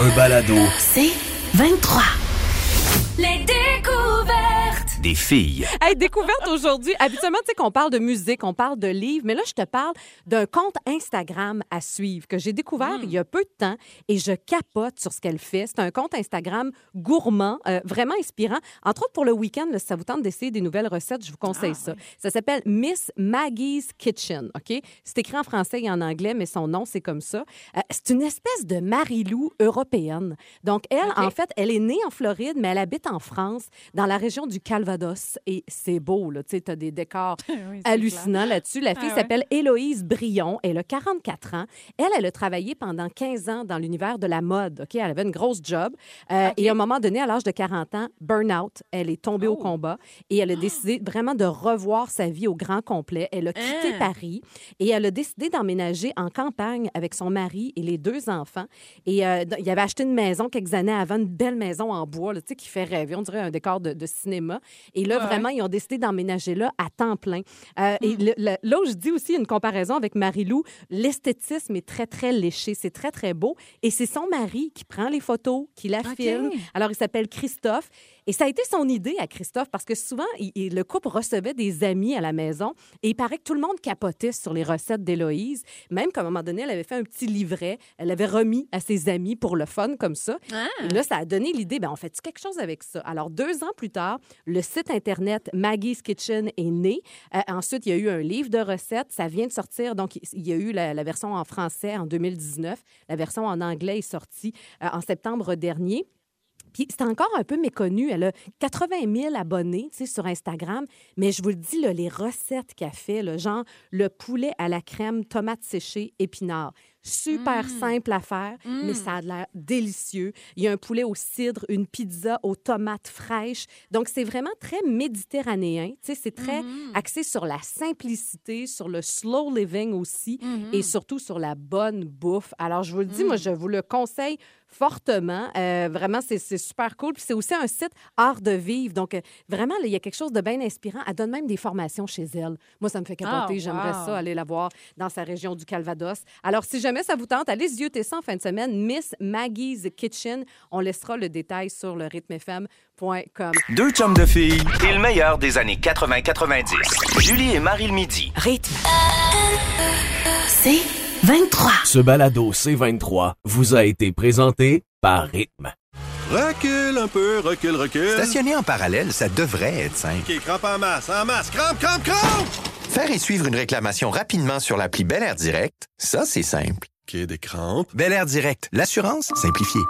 Un balado. C'est 23. Les découvertes. Des filles. Hey, découverte aujourd'hui. Habituellement, tu sais qu'on parle de musique, on parle de livres, mais là, je te parle d'un compte Instagram à suivre que j'ai découvert il y a peu de temps et je capote sur ce qu'elle fait. C'est un compte Instagram gourmand, euh, vraiment inspirant. Entre autres, pour le week-end, là, si ça vous tente d'essayer des nouvelles recettes, je vous conseille ça. Ça s'appelle Miss Maggie's Kitchen, OK? C'est écrit en français et en anglais, mais son nom, c'est comme ça. Euh, c'est une espèce de Marilou européenne. Donc, elle, en fait, elle est née en Floride, mais elle habite en France, dans la région du Calvados. Et c'est beau, là. Tu t'as des décors Oui, hallucinants là-dessus. La fille Ah ouais. s'appelle Héloïse Brion. Elle a 44 ans. Elle, elle a travaillé pendant 15 ans dans l'univers de la mode. OK? Elle avait une grosse job. Euh, Et à un moment donné, à l'âge de 40 ans, burn-out, elle est tombée au Oh. combat et elle a décidé vraiment de revoir sa vie au grand complet. Elle a quitté Hein? Paris et elle a décidé d'emménager en campagne avec son mari et les deux enfants. Et euh, il avait acheté une maison quelques années avant, une belle maison en bois, là, tu sais, qui fait rêver. On dirait un décor de, de cinéma. Et là, Ouais. vraiment, ils ont décidé d'emménager là à temps plein. Euh, Et Hmm. le- le- là où je dis aussi une comparaison avec Marie-Lou, l'esthétisme est très, très léché. C'est très, très beau. Et c'est son mari qui prend les photos, qui la filme. Alors, il s'appelle Christophe. Et ça a été son idée à Christophe parce que souvent, il- il- le couple recevait des amis à la maison et il paraît que tout le monde capotait sur les recettes d'Héloïse. Même qu'à un moment donné, elle avait fait un petit livret. Elle avait remis à ses amis pour le fun, comme ça. Ah. Et là, ça a donné l'idée, ben, on fait quelque chose avec ça? Alors, deux ans plus tard, le site Internet Maggie's Kitchen est né. Euh, ensuite, il y a eu un livre de recettes. Ça vient de sortir. Donc, il y a eu la, la version en français en 2019. La version en anglais est sortie euh, en septembre dernier. Puis c'est encore un peu méconnu. Elle a 80 000 abonnés sur Instagram, mais je vous le dis, là, les recettes qu'elle fait, là, genre le poulet à la crème, tomate séchée, épinards, super Mm. simple à faire, mais ça a l'air délicieux. Il y a un poulet au cidre, une pizza aux tomates fraîches. Donc, c'est vraiment très méditerranéen. C'est très Mm-hmm. axé sur la simplicité, sur le slow living aussi et surtout sur la bonne bouffe. Alors, je vous le dis, moi, je vous le conseille fortement. Euh, vraiment, c'est super cool. Puis c'est aussi un site art de vivre. Donc, euh, vraiment, là, il y a quelque chose de bien inspirant. Elle donne même des formations chez elle. Moi, ça me fait capoter. Ah, J'aimerais wow. ça, aller la voir dans sa région du Calvados. Alors, si jamais ça vous tente, allez zioter ça en fin de semaine. Miss Maggie's Kitchen. On laissera le détail sur le rythmefm.com. Deux chums de filles et le meilleur des années 80-90. Julie et Marie le midi. Rythme. C'est 23. Ce balado C23 vous a été présenté par Rythme. Recule un peu, recule, recule. Stationner en parallèle, ça devrait être simple. OK, crampe en masse, en masse, crampe, crampe, crampe! Faire et suivre une réclamation rapidement sur l'appli Bel Air Direct, ça, c'est simple. OK, des crampes. Bel Air Direct, l'assurance simplifiée.